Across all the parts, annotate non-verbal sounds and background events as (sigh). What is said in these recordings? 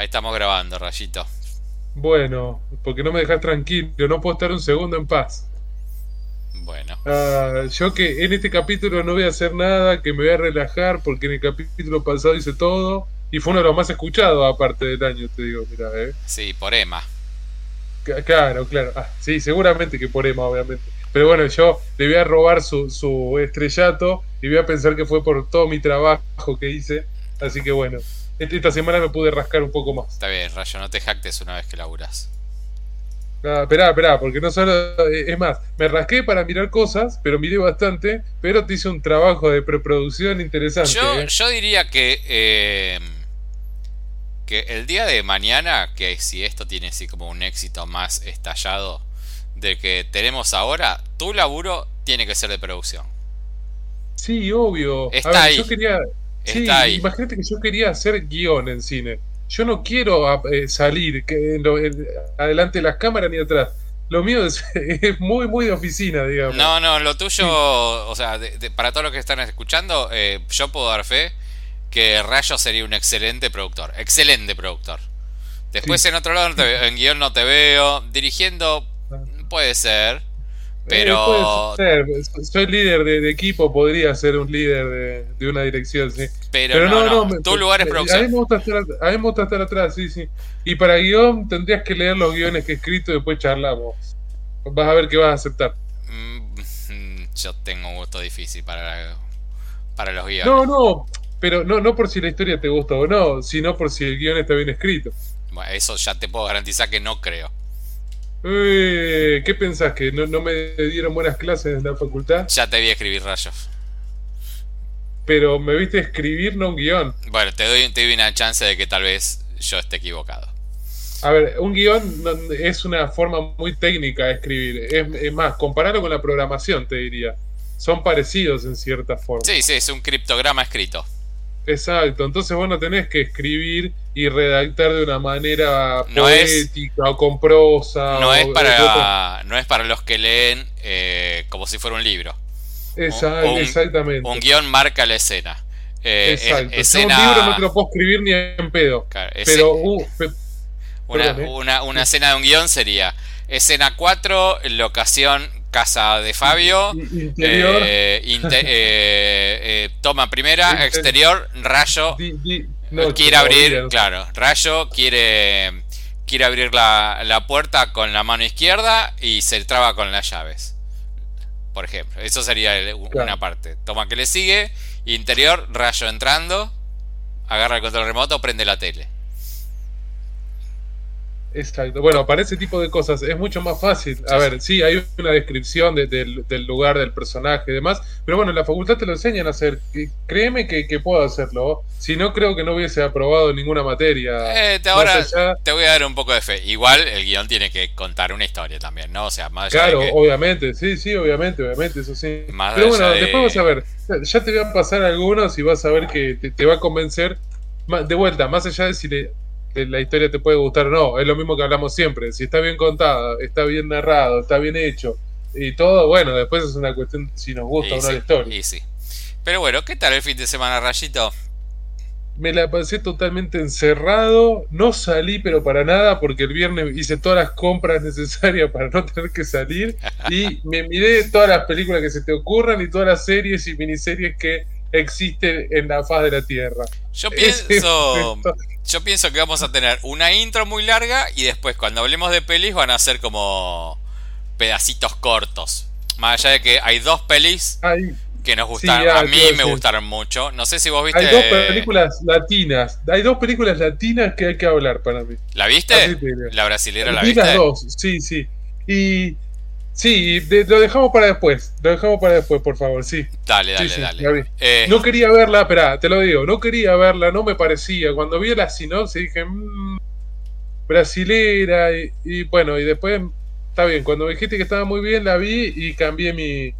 Ahí estamos grabando, Rayito. Bueno, porque no me dejas tranquilo, no puedo estar un segundo en paz. Bueno. Ah, yo que en este capítulo no voy a hacer nada, que me voy a relajar, porque en el capítulo pasado hice todo, y fue uno de los más escuchados aparte del año, te digo, mira, eh. Sí, por Emma. Claro, claro. Ah, sí, seguramente que por Emma, obviamente. Pero bueno, yo le voy a robar su, su estrellato y voy a pensar que fue por todo mi trabajo que hice. Así que bueno, esta semana me pude rascar un poco más. Está bien, Rayo, no te jactes una vez que laburas. Ah, esperá, esperá, porque no solo. Es más, me rasqué para mirar cosas, pero miré bastante, pero te hice un trabajo de preproducción interesante. Yo, ¿eh? yo diría que. Eh, que el día de mañana, que si esto tiene así como un éxito más estallado de que tenemos ahora, tu laburo tiene que ser de producción. Sí, obvio. Está ver, ahí. Yo quería. Sí, Está ahí. imagínate que yo quería hacer guion en cine. Yo no quiero eh, salir que en lo- en- adelante de las cámaras ni atrás. Lo mío es, (laughs) es muy, muy de oficina, digamos. No, no, lo tuyo, o sea, de- de- para todos los que están escuchando, eh, yo puedo dar fe que Rayo sería un excelente productor. Excelente productor. Después Sí. en otro lado, no te en guion no te veo. Dirigiendo, puede ser. Pero, Eh, puede ser. Soy líder de, de equipo, podría ser un líder de, de una dirección, sí. pero, no, no, me- tu lugar es me- A mí, me gusta estar, a mí me gusta estar atrás, sí, sí. Y para guion tendrías que leer los guiones que he escrito y después charlamos. Vas a ver que vas a aceptar. Mm, Yo tengo un gusto difícil para, para los guiones. No, no, pero no, no por si la historia te gusta o no, sino por si el guion está bien escrito. Bueno, eso ya te puedo garantizar que no creo. Eh, ¿Qué pensás? ¿Que no, no me dieron buenas clases en la facultad? Ya te vi escribir rayos. Pero me viste escribir, no un guion. Bueno, te doy, te doy una chance de que tal vez yo esté equivocado. A ver, un guion es una forma muy técnica de escribir. Es, es más, compararlo con la programación, te diría. Son parecidos en cierta forma. Sí, sí, es un criptograma escrito. Exacto. Entonces vos no tenés que escribir y redactar de una manera No es- poética o con prosa. No o- es para, no es para los que leen eh, como si fuera un libro. Un- exactamente. Un guion marca la escena. Eh, Exacto. Escena, un libro no te lo puedo escribir ni en pedo. claro, ese- Pero uh, pe- una, perdón, eh. una- una escena de un guion sería escena 4, locación casa de Fabio. interior. eh, eh, eh, toma primera, exterior, rayo. di- di- no, quiere abrir, claro, Rayo quiere, quiere abrir la, la puerta con la mano izquierda y se traba con las llaves. Por ejemplo, eso sería el- una parte. Toma que le sigue, interior, Rayo entrando, agarra el control remoto, prende la tele. Exacto. Bueno, para ese tipo de cosas es mucho más fácil. A ver, sí, hay una descripción de- del, del lugar, del personaje y demás, pero bueno, en la facultad te lo enseñan a hacer. Créeme que, que puedo hacerlo. Si no, creo que no hubiese aprobado ninguna materia. Eh, te- ahora allá- te voy a dar un poco de fe. Igual el guion tiene que contar una historia también, ¿no? O sea, más allá Claro, de que- obviamente, sí, sí, obviamente, obviamente, eso sí. Más Pero bueno, de- después vas a ver, ya te voy a pasar algunos y vas a ver que te, te va a convencer. De vuelta, más allá de si le- de la historia te puede gustar o no, es lo mismo que hablamos siempre. Si está bien contada, está bien narrado, está bien hecho y todo, bueno, después es una cuestión si nos gusta y o no sí, la historia. y sí. Pero bueno, ¿qué tal el fin de semana, Rayito? Me la pasé totalmente encerrado, no salí pero para nada porque el viernes hice todas las compras necesarias para no tener que salir y me miré todas las películas que se te ocurran y todas las series y miniseries que existen en la faz de la Tierra. Yo (laughs) pienso, yo pienso que vamos a tener una intro muy larga y después cuando hablemos de pelis van a ser como pedacitos cortos. Más allá de que hay dos pelis Hay, que nos gustaron, ah, a mí me gustaron mucho. No sé si vos viste. hay dos películas latinas, hay dos películas latinas que hay que hablar para mí. ¿La viste? ¿La brasilera la Vi viste? las dos, sí, sí. Y sí, de- lo dejamos para después, lo dejamos para después, por favor, sí. Dale, dale, Sí, sí, dale. Eh, No quería verla, espera, te lo digo, no quería verla, no me parecía. Cuando vi la sinopsis dije, mmm, brasilera, y, y bueno, y después, está bien, cuando me dijiste que estaba muy bien, la vi y cambié mi,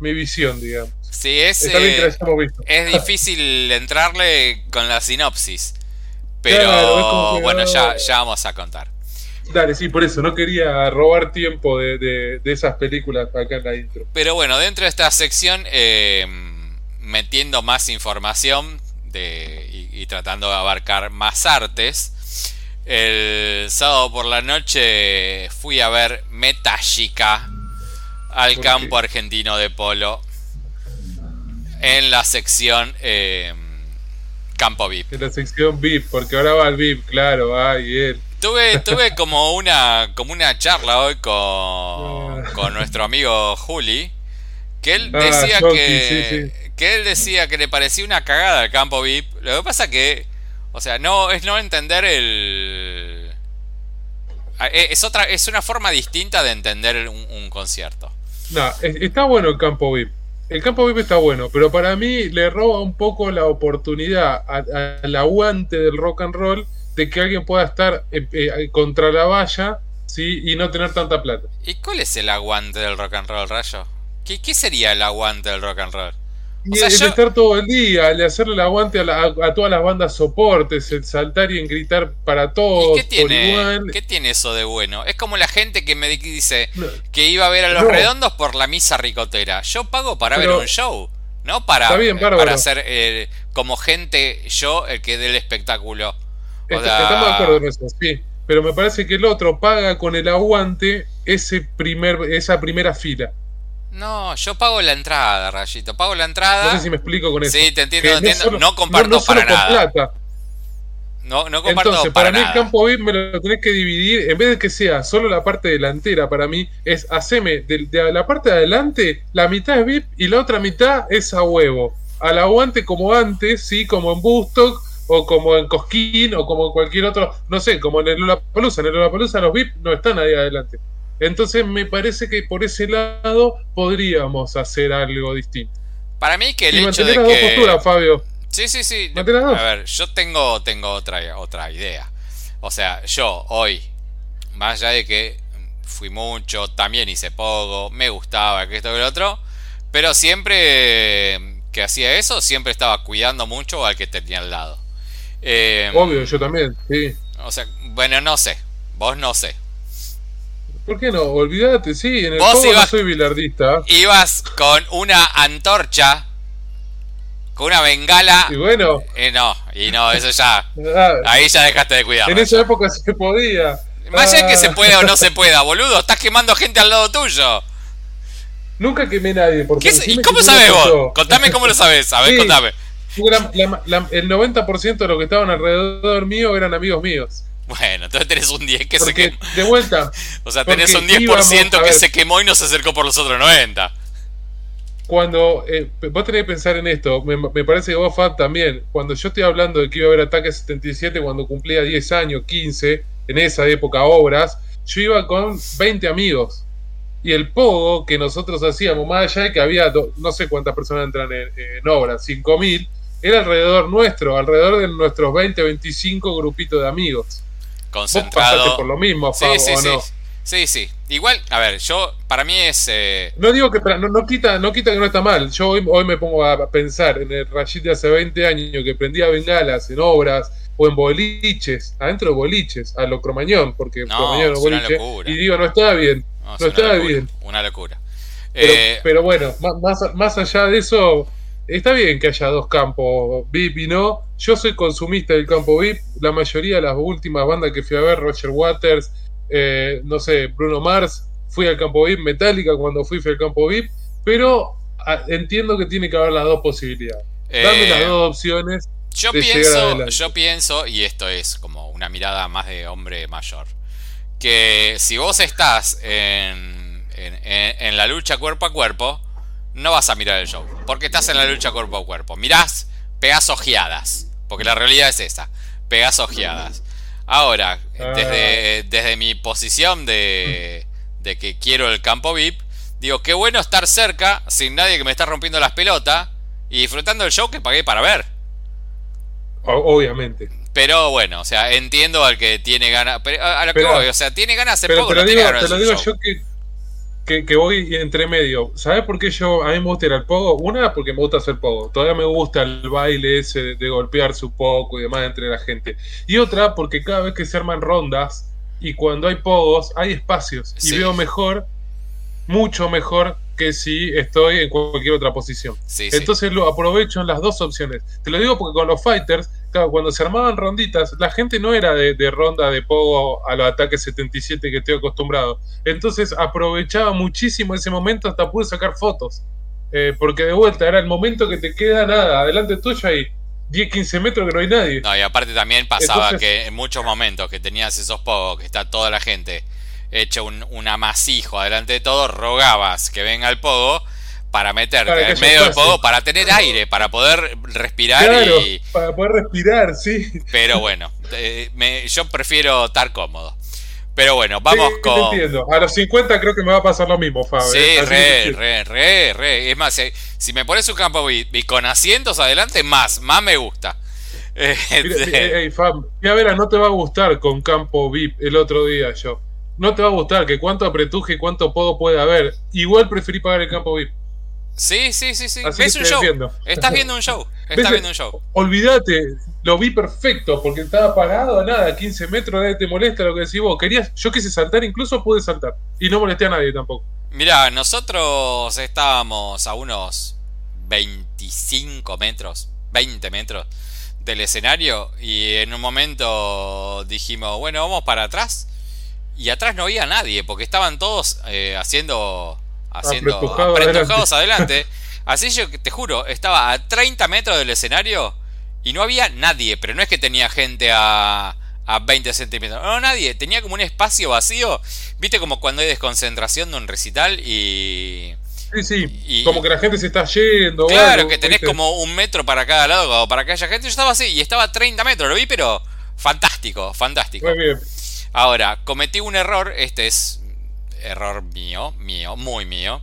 mi visión, digamos. sí, es, Está bien que eh, es difícil entrarle con la sinopsis. Pero Claro, bueno, ya, ah. ya vamos a contar. Dale, sí, por eso, no quería robar tiempo de, de- de esas películas acá en la intro. Pero bueno, dentro de esta sección, eh, metiendo más información de, y, y tratando de abarcar más artes, El sábado por la noche fui a ver Metallica al campo argentino de polo en la sección eh, campo VIP. En la sección VIP, porque ahora va el VIP, claro, ay, él. Tuve, tuve como una como una charla hoy con, ah. con nuestro amigo Juli, que él ah, decía que, que él decía que le parecía una cagada el campo VIP. Lo que pasa que o sea, no es no entender el e, es otra es una forma distinta de entender un, concierto. No, está bueno el campo VIP. El campo VIP está bueno, pero para mí le roba un poco la oportunidad al aguante del rock and roll de que alguien pueda estar eh, eh, contra la valla ¿sí? y no tener tanta plata. ¿Y cuál es el aguante del rock and roll, Rayo? ¿Qué, qué sería el aguante del rock and roll? Y el estar todo el día, el hacerle el aguante a, todas las bandas soportes, el saltar y en gritar para todos. qué tiene, ¿Qué tiene eso de bueno? Es como la gente que me dice que iba a ver a los redondos por la misa ricotera. Yo pago para ver un show, no para, para ser eh, como gente yo el que dé el espectáculo. Estamos de acuerdo en eso, sí. Pero me parece que el otro paga con el aguante ese primer, esa primera fila. No, yo pago la entrada, Rayito. Pago la entrada. No sé si me explico con eso. Sí, te entiendo, te entiendo. no comparto para nada. No, no comparto Entonces, para, mí el campo VIP me lo tenés que dividir, en vez de que sea solo la parte delantera, para mí es haceme de, la parte de adelante, la mitad es VIP y la otra mitad es a huevo. Al aguante como antes, sí, como en Bustock, o como en Cosquín, o como en cualquier otro, no sé, como en el Lollapalooza. En el Lollapalooza los VIP no están ahí adelante. Entonces me parece que por ese lado podríamos hacer algo distinto. Para mí que el hecho de las que... dos posturas, Fabio. Sí, sí, sí. A ver, yo tengo, tengo otra, otra idea. O sea, yo hoy, más allá de que fui mucho, también hice poco, me gustaba que esto y lo otro, pero siempre que hacía eso, siempre estaba cuidando mucho al que tenía al lado. Eh, Obvio, yo también, sí. O sea, bueno, no sé, vos no sé, ¿Por qué no? Olvídate, sí, en el juego no soy bilardista. Ibas con una antorcha, con una bengala. Y bueno. Y no, y no, eso ya. Ah. (laughs) ahí ya dejaste de cuidar. En esa época se podía. Más allá que se ah. pueda o no se (laughs) pueda, boludo, estás quemando gente al lado tuyo. Nunca quemé a nadie. Porque ¿Y cómo sabes vos? Contame cómo lo sabes. A ver, contame. El 90% de los que estaban alrededor mío eran amigos míos. Bueno, entonces tenés un 10 que se quemó. De vuelta. (laughs) o sea, tenés un 10% que se quemó y no se acercó por los otros 90. Cuando eh, vos tenés que pensar en esto, me, parece que vos, Fab, también. Cuando yo estoy hablando de que iba a haber Ataque 77 cuando cumplía 10 años, 15, en esa época, obras, yo iba con 20 amigos. Y el pogo que nosotros hacíamos, más allá de que había no sé cuántas personas entran en, en obras, 5000, era alrededor nuestro, alrededor de nuestros 20 o 25 grupitos de amigos concentrado. por lo mismo, sí, sí, sí. Sí, sí. Igual, a ver, yo, para mí es. Eh, no digo que. No, no, quita, no quita que no está mal. Yo hoy, hoy me pongo a pensar en el Rashid de hace 20 años que prendía bengalas en obras o en boliches, adentro de boliches, a lo cromañón, porque no, cromañón boliche. Y digo, no estaba bien. No, estaba bien. Una locura. Pero, eh, pero bueno, más, más allá de eso, está bien que haya dos campos, VIP y no. Yo soy consumista del campo VIP. La mayoría de las últimas bandas que fui a ver, Roger Waters, eh, no sé, Bruno Mars, fui al campo VIP, Metallica cuando fui, fui al campo VIP. Pero entiendo que tiene que haber las dos posibilidades. Dame las eh, dos opciones. Yo pienso, yo pienso, y esto es como una mirada más de hombre mayor, que si vos estás en, en la lucha cuerpo a cuerpo, no vas a mirar el show. Porque estás en la lucha cuerpo a cuerpo. Mirás, pegás ojeadas. Porque la realidad es esa. Pegás ojeadas. Ahora, desde, ah. desde mi posición de, de que quiero el campo VIP, digo, qué bueno estar cerca, sin nadie que me está rompiendo las pelotas, y disfrutando el show que pagué para ver. Obviamente. Pero bueno, o sea, entiendo al que tiene ganas. A lo que voy, o sea, tiene ganas de poco, te lo digo yo que que, voy entre medio. ¿Sabes por qué yo a mí me gusta ir al pogo? Una, porque me gusta hacer pogo. Todavía me gusta el baile ese de, golpearse un poco y demás entre la gente. Y otra, porque cada vez que se arman rondas y cuando hay pogos, hay espacios. Y veo mejor, mucho mejor, que si estoy en cualquier otra posición. Entonces lo aprovecho en las dos opciones. Te lo digo porque con los fighters, claro, cuando se armaban ronditas, la gente no era de, ronda de pogo a los ataques 77 que estoy acostumbrado. Entonces aprovechaba muchísimo ese momento, hasta pude sacar fotos. Eh, porque de vuelta era el momento que te queda nada, adelante tuyo hay 10, 15 metros que no hay nadie. No, y aparte también pasaba que en muchos momentos que tenías esos pogos, que está toda la gente hecho un, un amasijo adelante de todo, rogabas que venga el pogo para meterte en medio del pogo, para tener aire, para poder respirar y... para poder respirar, sí. Pero bueno, me, yo prefiero estar cómodo. Pero bueno, vamos con. Entiendo. A los 50 creo que me va a pasar lo mismo, Fabio. Sí, ¿eh? re, re, re, re. Es más, eh, si me pones un campo y, con asientos adelante, más, más me gusta. (laughs) Este... Fab, ya verás, no te va a gustar con campo VIP el otro día yo no te va a gustar, que cuánto apretuje y cuánto podo puede haber. Igual preferí pagar el campo VIP. Sí, sí, sí, sí. es un show. Estás viendo un show. (laughs) Estás viendo un show. Olvídate, lo vi perfecto porque estaba parado, nada, 15 metros, nadie te molesta lo que decís vos. Querías, yo quise saltar, incluso pude saltar. Y no molesté a nadie tampoco. Mira, nosotros estábamos a unos 25 metros, 20 metros del escenario y en un momento dijimos, bueno, vamos para atrás y atrás no había nadie, porque estaban todos eh, haciendo. Haciendo apretujados (laughs) adelante. Así yo te juro, estaba a 30 metros del escenario y no había nadie, pero no es que tenía gente a, a 20 centímetros. No, nadie, tenía como un espacio vacío. Viste como cuando hay desconcentración de un recital y. Sí, sí, como que la gente se está yendo. Claro, que tenés como un metro para cada lado, para que haya gente. Yo estaba así y estaba a 30 metros, lo vi, pero fantástico, fantástico. Muy bien. Ahora, cometí un error, este es error mío, mío, muy mío.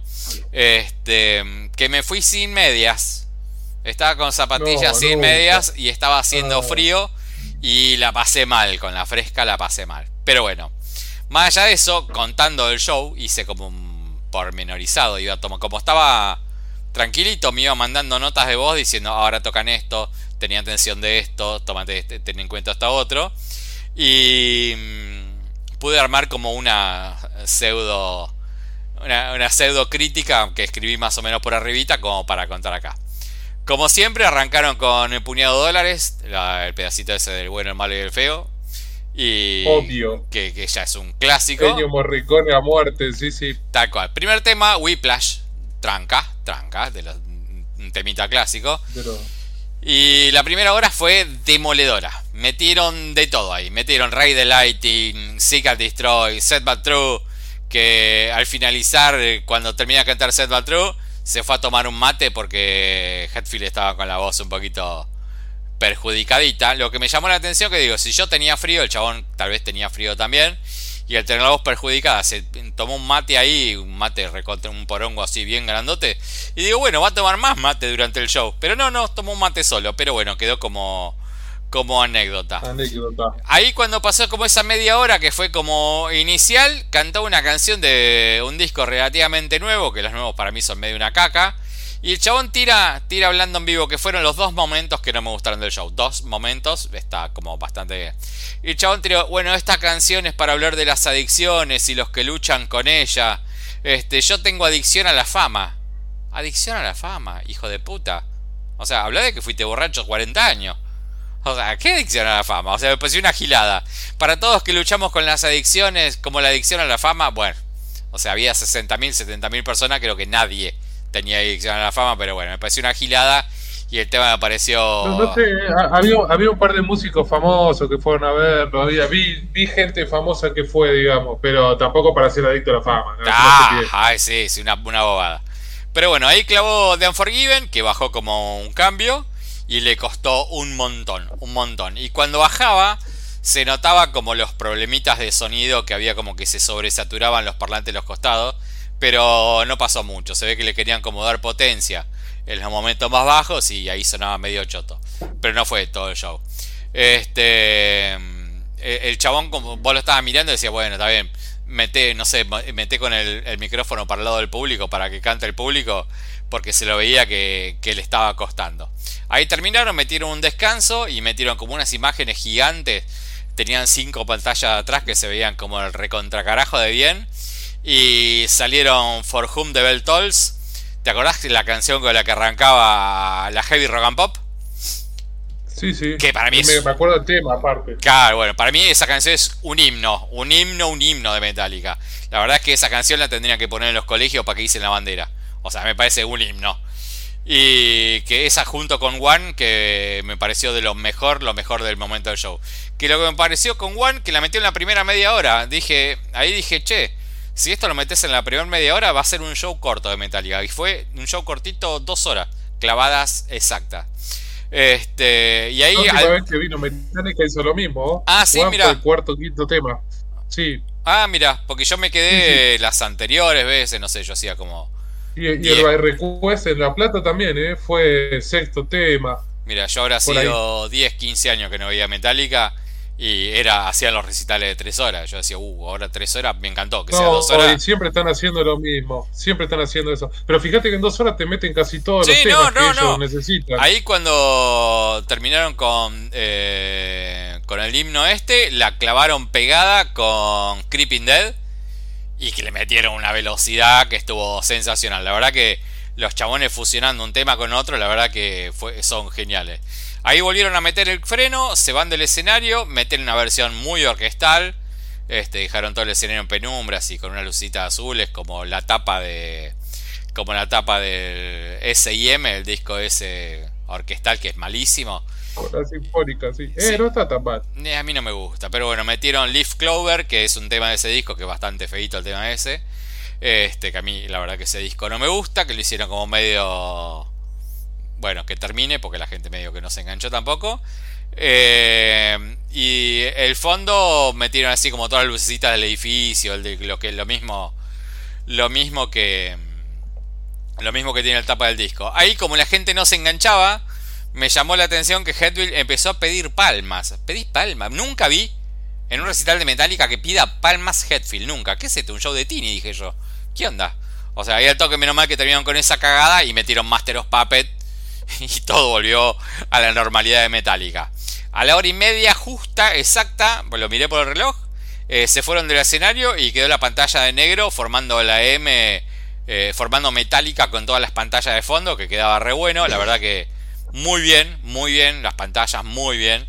Este, que me fui sin medias. Estaba con zapatillas sin medias y estaba haciendo ah. frío y la pasé mal, con la fresca la pasé mal. Pero bueno, más allá de eso, contando el show, hice como un pormenorizado, iba como estaba tranquilito, me iba mandando notas de voz diciendo, ahora tocan esto, tenía atención de esto, tómate, este, ten en cuenta hasta otro. Y pude armar como una pseudo una, pseudo crítica que escribí más o menos por arribita como para contar acá. Como siempre arrancaron con el puñado de dólares, el pedacito ese del bueno, el malo y el feo. Y Obvio. Que, ya es un clásico. Peño Morricone a muerte, sí, sí. Tal cual. Primer tema, Whiplash. Tranca, tranca, de los, un temita clásico. Y la primera hora fue demoledora. Metieron de todo ahí. Metieron Ray the Lighting, Seek and Destroy, Set But True. Que al finalizar, eh, cuando termina de cantar Set But True, se fue a tomar un mate porque Hetfield estaba con la voz un poquito perjudicadita. Lo que me llamó la atención que digo, si yo tenía frío, el chabón tal vez tenía frío también y al tener la voz perjudicada se tomó un mate ahí, un mate recontra un porongo así bien grandote. Y digo, bueno, va a tomar más mate durante el show. Pero no, no, tomó un mate solo. Pero bueno, quedó como, como anécdota. anécdota. Ahí cuando pasó como esa media hora que fue como inicial, cantó una canción de un disco relativamente nuevo, que los nuevos para mí son medio una caca. Y el chabón tira, tira hablando en vivo, que fueron los dos momentos que no me gustaron del show. Dos momentos, está como bastante bien. Y el chabón tiró, bueno, esta canción es para hablar de las adicciones y los que luchan con ella. Este, yo tengo adicción a la fama. Adicción a la fama, hijo de puta. O sea, habla de que fuiste borracho 40 años. O sea, ¿qué adicción a la fama? O sea, me pareció una gilada. Para todos que luchamos con las adicciones, como la adicción a la fama, bueno. O sea, había 60.000, 70.000 personas, creo que nadie tenía adicción a la fama, pero bueno, me pareció una gilada y el tema me pareció... No, sé, había, había, un par de músicos famosos que fueron a verlo, había, vi, vi gente famosa que fue, digamos, pero tampoco para ser adicto a la fama. Ah, ay, sí, sí, una, una bobada. Pero bueno, ahí clavó The Unforgiven, que bajó como un cambio y le costó un montón, un montón. Y cuando bajaba se notaba como los problemitas de sonido que había como que se sobresaturaban los parlantes de los costados pero no pasó mucho. Se ve que le querían como dar potencia en los momentos más bajos y ahí sonaba medio choto. Pero no fue todo el show. Este. El chabón, como vos lo estabas mirando, decía, bueno, está bien. Mete, no sé, mete con el, micrófono para el lado del público para que cante el público. Porque se lo veía que, que le estaba costando. Ahí terminaron, metieron un descanso y metieron como unas imágenes gigantes. Tenían cinco pantallas atrás que se veían como el recontracarajo de bien Y salieron For Whom the Bell Tolls. ¿Te acordás de la canción con la que arrancaba la Heavy Rock and Pop? Sí, sí. Que para mí me, es- me acuerdo del tema, aparte. Claro, bueno, para mí esa canción es un himno, un himno, un himno de Metallica. La verdad es que esa canción la tendrían que poner en los colegios para que dicen la bandera. O sea, me parece un himno. Y que esa junto con One, que me pareció de lo mejor, lo mejor del momento del show. Que lo que me pareció con One, que la metió en la primera media hora. Dije, ahí dije, che, si esto lo metes en la primera media hora, va a ser un show corto de Metallica. Y fue un show cortito, dos horas, clavadas exactas. Este, y ahí. La última al- vez que vino Metallica hizo lo mismo. Ah, sí, mira. el cuarto quinto tema. Sí. Ah, mira, porque yo me quedé las anteriores veces, no sé, yo hacía como. Y, el Request en La Plata también, ¿eh? Fue sexto tema. Mira, yo ahora ahí. sido 10, 15 años que no veía Metallica y era hacían los recitales de 3 horas. Yo decía, uh, ahora 3 horas me encantó, que sea No, 2 y horas. siempre están haciendo lo mismo. Siempre están haciendo eso. Pero fíjate que en dos horas te meten casi todos Sí, los no, temas que ellos necesitan. Ahí cuando terminaron con, eh, con el himno este, la clavaron pegada con Creeping Dead y que le metieron una velocidad que estuvo sensacional. La verdad que los chabones fusionando un tema con otro, la verdad que fue, son geniales. Ahí volvieron a meter el freno, se van del escenario, meten una versión muy orquestal. Este, dejaron todo el escenario en penumbras y con una lucita azules como la tapa de como la tapa del S&M, el disco ese orquestal que es malísimo. La sinfónica, sí. Sí. Eh, no está tan mal. Eh, A mí no me gusta, pero bueno, metieron Leaf Clover, que es un tema de ese disco, que es bastante feito el tema ese. Este, que a mí la verdad que ese disco no me gusta, que lo hicieron como medio... Bueno, que termine, porque la gente medio que no se enganchó tampoco. Eh, y el fondo metieron así como todas las lucecitas del edificio, lo que lo mismo, lo mismo que lo mismo que tiene el tapa del disco. Ahí como la gente no se enganchaba, me llamó la atención que Hetfield empezó a pedir palmas. Pedí palmas, nunca vi en un recital de Metallica que pida palmas Hetfield, nunca. ¿Qué es esto? Un show de Tini, dije yo. ¿Qué onda? O sea, ahí al toque menos mal que terminaron con esa cagada y metieron Master of Puppet (laughs) y todo volvió a la normalidad de Metallica. A la hora y media justa, exacta, pues lo miré por el reloj, eh, se fueron del escenario y quedó la pantalla de negro formando la M, eh, formando Metallica con todas las pantallas de fondo, que quedaba re bueno, la verdad que muy bien, muy bien, las pantallas muy bien.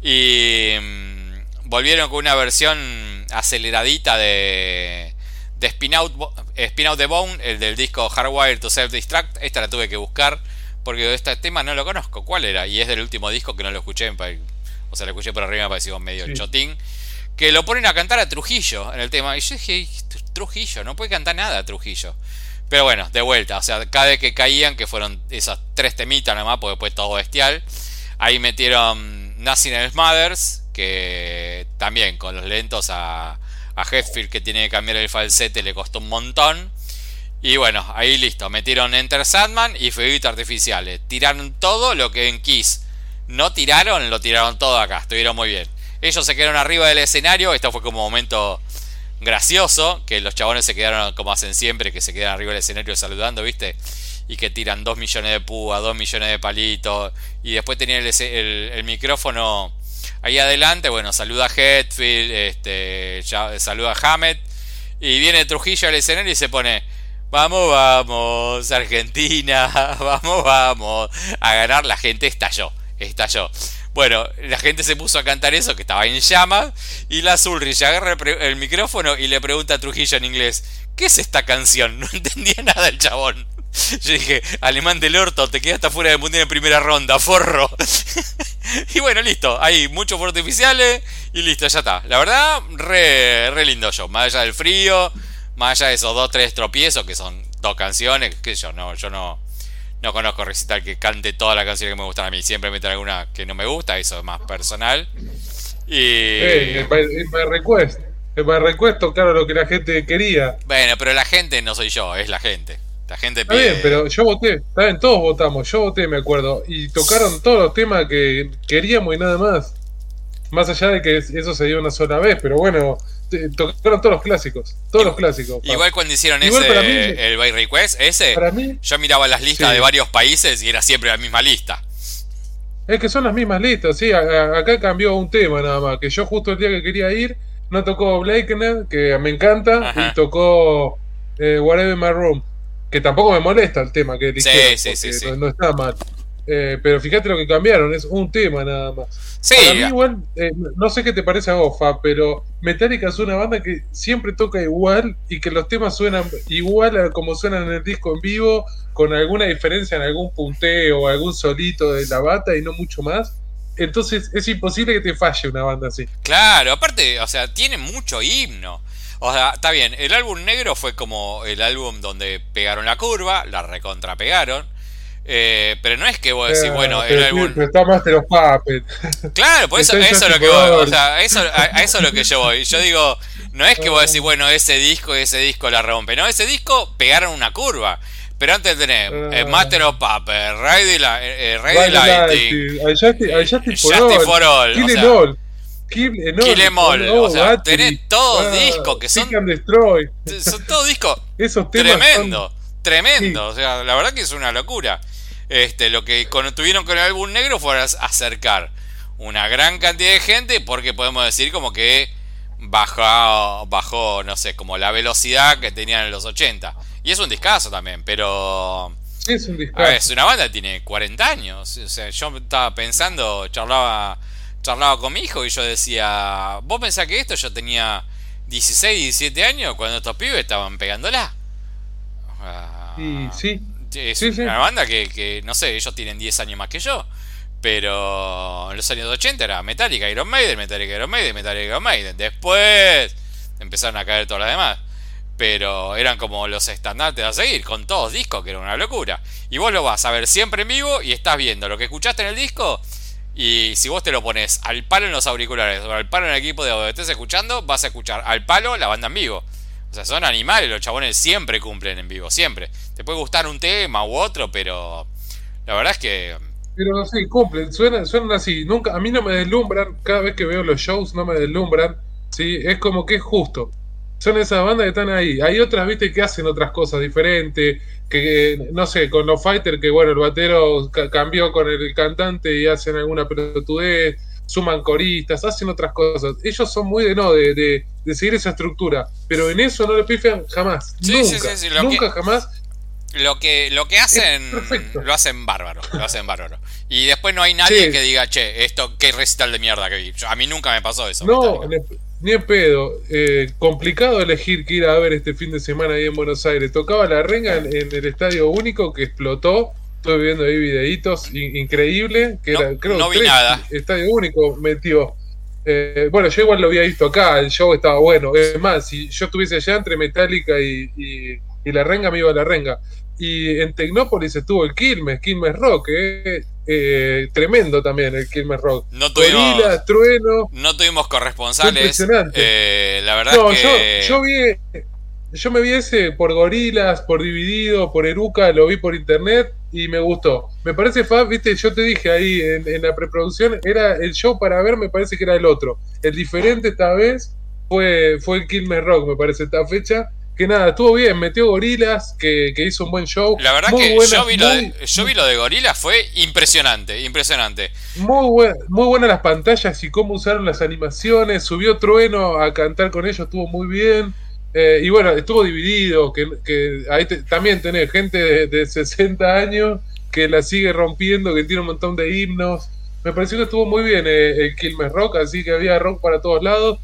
Y mm, volvieron con una versión aceleradita de, de Spin, Out, Spin Out the Bone, el del disco Hardwired to Self Destruct. Esta la tuve que buscar porque este tema no lo conozco. ¿Cuál era? Y es del último disco que no lo escuché. O sea, lo escuché por arriba, me pareció medio Sí. chotín. Que lo ponen a cantar a Trujillo en el tema. Y yo dije, "Tr- Trujillo, no puede cantar nada Trujillo. Pero bueno, de vuelta, o sea, cada vez que caían, que fueron esas tres temitas nomás, porque después todo bestial. Ahí metieron Nothing Else Matters, que también con los lentos a, a Hetfield que tiene que cambiar el falsete le costó un montón. Y bueno, ahí listo, metieron Enter Sandman y Fueguitos Artificiales. Tiraron todo lo que en Kiss no tiraron, lo tiraron todo acá, estuvieron muy bien. Ellos se quedaron arriba del escenario, esto fue como momento gracioso, que los chabones se quedaron como hacen siempre, que se quedan arriba del escenario saludando, ¿viste? Y que tiran 2 millones de púas, 2 millones de palitos, y después tenían el, micrófono ahí adelante, bueno, saluda a Hetfield, este, saluda a Hammett, y viene Trujillo al escenario y se pone, vamos, vamos, Argentina, (laughs) vamos, vamos, a ganar, la gente estalló, estalló. Bueno, la gente se puso a cantar eso, que estaba en llamas, y la Ulrich agarra el, micrófono y le pregunta a Trujillo en inglés, ¿qué es esta canción? (laughs) No entendía nada el chabón. Yo dije, alemán del orto, te quedaste fuera del mundial en primera ronda, forro. (laughs) y bueno, listo, ahí muchos fuegos artificiales y listo, ya está. La verdad, re, re lindo show, más allá del frío, más allá de esos dos, tres tropiezos que son dos canciones, que yo no, yo no, no conozco recital que cante todas las canciones que me gustan a mí. Siempre meten alguna que no me gusta, eso es más personal. Y. Ey, el, by, Request. El by Request tocaron lo que la gente quería. Bueno, pero la gente no soy yo, es la gente. La gente Está pide. bien, pero yo voté. Está bien, todos votamos. Yo voté, me acuerdo. Y tocaron todos los temas que queríamos y nada más. Más allá de que eso se dio una sola vez, pero bueno, tocaron todos los clásicos. Todos los clásicos. Igual cuando hicieron Igual ese, mí- el By Request, ese, Para mí, yo miraba las listas Sí. de varios países y era siempre la misma lista. es que son las mismas listas, sí. acá cambió un tema nada más. Que yo justo el día que quería ir, no tocó Blakener, que me encanta, y tocó eh, Whatever My Room, que tampoco me molesta el tema que eligieron, sí, sí, sí, no, está mal. Eh, pero fíjate lo que cambiaron, es un tema nada más. Sí, a mí igual, eh, no sé qué te parece a vos, pero Metallica es una banda que siempre toca igual y que los temas suenan igual a como suenan en el disco en vivo, con alguna diferencia en algún punteo o algún solito de la bata y no mucho más. Entonces es imposible que te falle una banda así. Claro, aparte, o sea, tiene mucho himno. O sea, está bien, el álbum negro fue como el álbum donde pegaron la curva, la recontrapegaron. Eh, pero no es que vos decís, bueno, el álbum. Pero está más de los puppets. Claro, pues (laughs) eso, eso es lo que voy. O sea, eso, a, eso es lo que yo voy. Yo digo, no es que vos decís, bueno, ese disco, ese disco la rompe. No, ese disco pegaron una curva. Pero antes tenés uh, Master of Riding eh, Lighting, Justice for All, Kill Em All. Kill Em All. O sea, tenés todos discos que son. Destroy. Son todos discos. (laughs) Esos temas tremendo, tremendo. O sea, la verdad que es una locura. Este, lo que tuvieron con el álbum negro fue acercar una gran cantidad de gente porque podemos decir como que bajó, bajó, no sé, como la velocidad que tenían en los 80. Y es un discazo también, pero... es un discazo. es una banda que tiene 40 años. O sea, yo estaba pensando, charlaba, charlaba con mi hijo y yo decía, vos pensás que esto yo tenía 16, 17 años cuando estos pibes estaban pegándola. y sí, es una banda que, no sé, ellos tienen 10 años más que yo. Pero en los años 80 era Metallica, Iron Maiden, Metallica, Iron Maiden, Metallica, Iron Maiden. Después empezaron a caer todas las demás. Pero eran como los estandartes a seguir, con todos discos, que era una locura. Y vos lo vas a ver siempre en vivo y estás viendo lo que escuchaste en el disco. Y si vos te lo pones al palo en los auriculares o al palo en el equipo de audio que estés escuchando, vas a escuchar al palo la banda en vivo. O sea, son animales, los chabones siempre cumplen en vivo, siempre. Te puede gustar un tema u otro, pero la verdad es que... Pero sí, cumplen, suenan, suenan así. Nunca, a mí no me deslumbran, cada vez que veo los shows no me deslumbran. ¿sí? Es como que es justo. Son esas bandas que están ahí. Hay otras, viste, que hacen otras cosas diferentes. Que, no sé, con los fighters, que bueno, el batero cambió con el cantante y hacen alguna pelotudez suman coristas, hacen otras cosas. Ellos son muy de no, de, de, seguir esa estructura, pero en eso no le pifian jamás. nunca, nunca jamás. Lo que, lo que hacen, lo hacen bárbaro, lo hacen bárbaro. Y después no hay nadie que diga, che, esto, qué recital de mierda que vi. a mí nunca me pasó eso. No, ni en pedo. Eh, complicado elegir que ir a ver este fin de semana ahí en Buenos Aires. Tocaba la renga en el Estadio Único que explotó estuve viendo ahí videitos increíble, que era, creo, no vi nada. Estadio único metió. Eh, bueno, yo igual lo había visto acá, el show estaba bueno. Es más, si yo estuviese allá entre Metallica y, y, La Renga, me iba a La Renga. Y en Tecnópolis estuvo el Quilmes, Quilmes Rock, eh, eh, tremendo también el Quilmes Rock. No tuvimos, Trueno. No tuvimos corresponsales. Impresionante. Eh, la verdad es que... yo, yo vi yo me vi ese por Gorilas, por Dividido, por Eruca, lo vi por internet y me gustó. Me parece, Fab, viste, yo te dije ahí en, la preproducción, era el show para ver, me parece que era el otro. El diferente esta vez fue, fue el Kilmer Rock, me parece, esta fecha. Que nada, estuvo bien, metió Gorilas, que, hizo un buen show. La verdad que yo, vi lo de, yo vi lo de Gorilas, fue impresionante, impresionante. Muy, buen, muy buenas las pantallas y cómo usaron las animaciones. Subió Trueno a cantar con ellos, estuvo muy bien. Eh, y bueno, estuvo dividido, que, que ahí también tenés gente de, 60 años que la sigue rompiendo, que tiene un montón de himnos. Me pareció que estuvo muy bien eh, el Quilmes Rock, así que había rock para todos lados.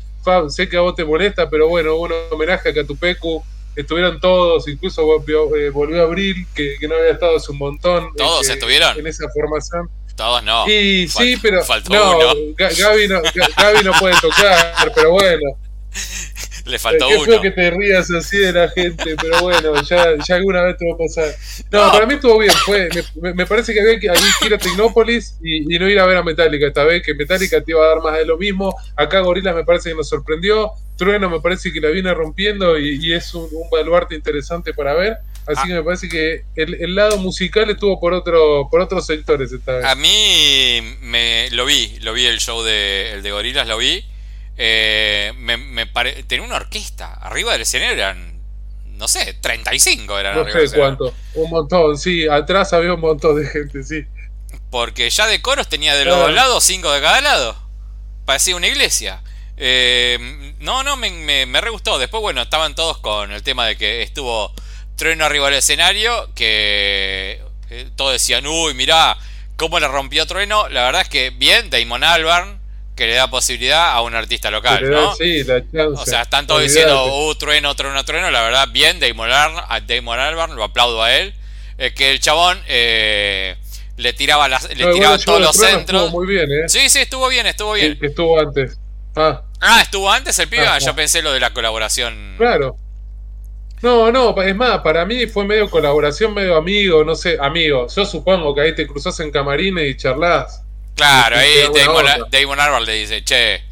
sé que a vos te molesta, pero bueno, hubo un homenaje a Catupecu. Estuvieron todos, incluso volvió, eh, volvió a Abril, que, no había estado hace un montón. ¿Todos estuvieron? En esa formación. Todos no. Y sí, pero. no, Gaby no, Gaby no puede tocar, pero bueno. Le faltó Qué uno. que te rías así de la gente, pero bueno, ya, ya alguna vez te va a pasar. No, para mí estuvo bien. Fue, me, parece que había que, ir a Tecnópolis y, no ir a ver a Metallica esta vez, que Metallica te iba a dar más de lo mismo. Acá Gorila me parece que nos sorprendió. Trueno me parece que la viene rompiendo y, es un, baluarte interesante para ver. Así ah. que me parece que el, lado musical estuvo por otro por otros sectores esta vez. A mí me lo vi, lo vi el show de el de Gorilas, lo vi. Eh, me, me tenía una orquesta. Arriba del escenario eran, no sé, 35 eran. No sé cuánto. Un montón, sí. Atrás había un montón de gente, sí. Porque ya de coros tenía de los dos lados, cinco de cada lado. Parecía una iglesia. Eh, no, no, me, me, me re gustó. Después, bueno, estaban todos con el tema de que estuvo Trueno arriba del escenario, que eh, todos decían, uy, mirá, cómo le rompió Trueno. La verdad es que bien, Damon Albarn, que le da posibilidad a un artista local, ¿no? Sí, la chance. O sea, están todos diciendo, uh, trueno, trueno, trueno. La verdad, bien, Damon Albarn, lo aplaudo a él. Es que el chabón eh, le tiraba, las, le No, tiraba igual todos los centros. estuvo muy bien, ¿eh? Sí, sí, estuvo bien, estuvo bien. Que estuvo antes. Ah, Ah, ¿estuvo antes el pibe? Ah, Yo ah. pensé lo de la colaboración. claro. No, no, es más, para mí fue medio colaboración, medio amigo, no sé, amigo. Yo supongo que ahí te cruzas en camarines y charlas. Claro, Sí, ahí Damon. Damon Albarn le dice, che,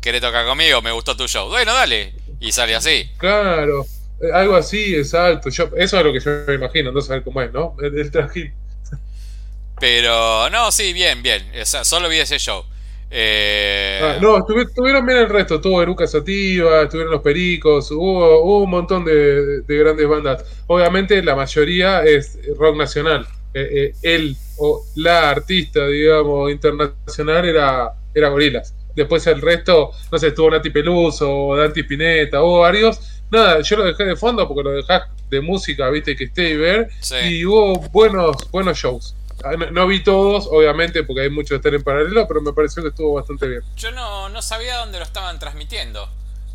¿querés tocar conmigo? Me gustó tu show. Bueno, dale. Y sale así. Claro, eh, algo así, exacto. Yo, eso es lo que yo me imagino, no saber cómo es, ¿no? El, el trajín. (laughs) Pero, no, sí, bien, bien. O sea, solo vi ese show. Eh, Ah, no, estuvi- estuvieron bien el resto. Tuvo Eruca Sativa, estuvieron los Pericos, hubo, hubo un montón de, de grandes bandas. Obviamente la mayoría es rock nacional. Eh, eh, él o la artista, digamos, internacional era, era Gorilas. Después el resto, no sé, estuvo Nati Peluso, Dante Spinetta, hubo varios. Nada, yo lo dejé de fondo porque lo dejás de música, viste, que esté y ver. Sí. Y hubo buenos, buenos shows. Ah, No, no vi todos, obviamente, porque hay mucho de estar en paralelo, pero me pareció que estuvo bastante bien. Yo no, no sabía dónde lo estaban transmitiendo.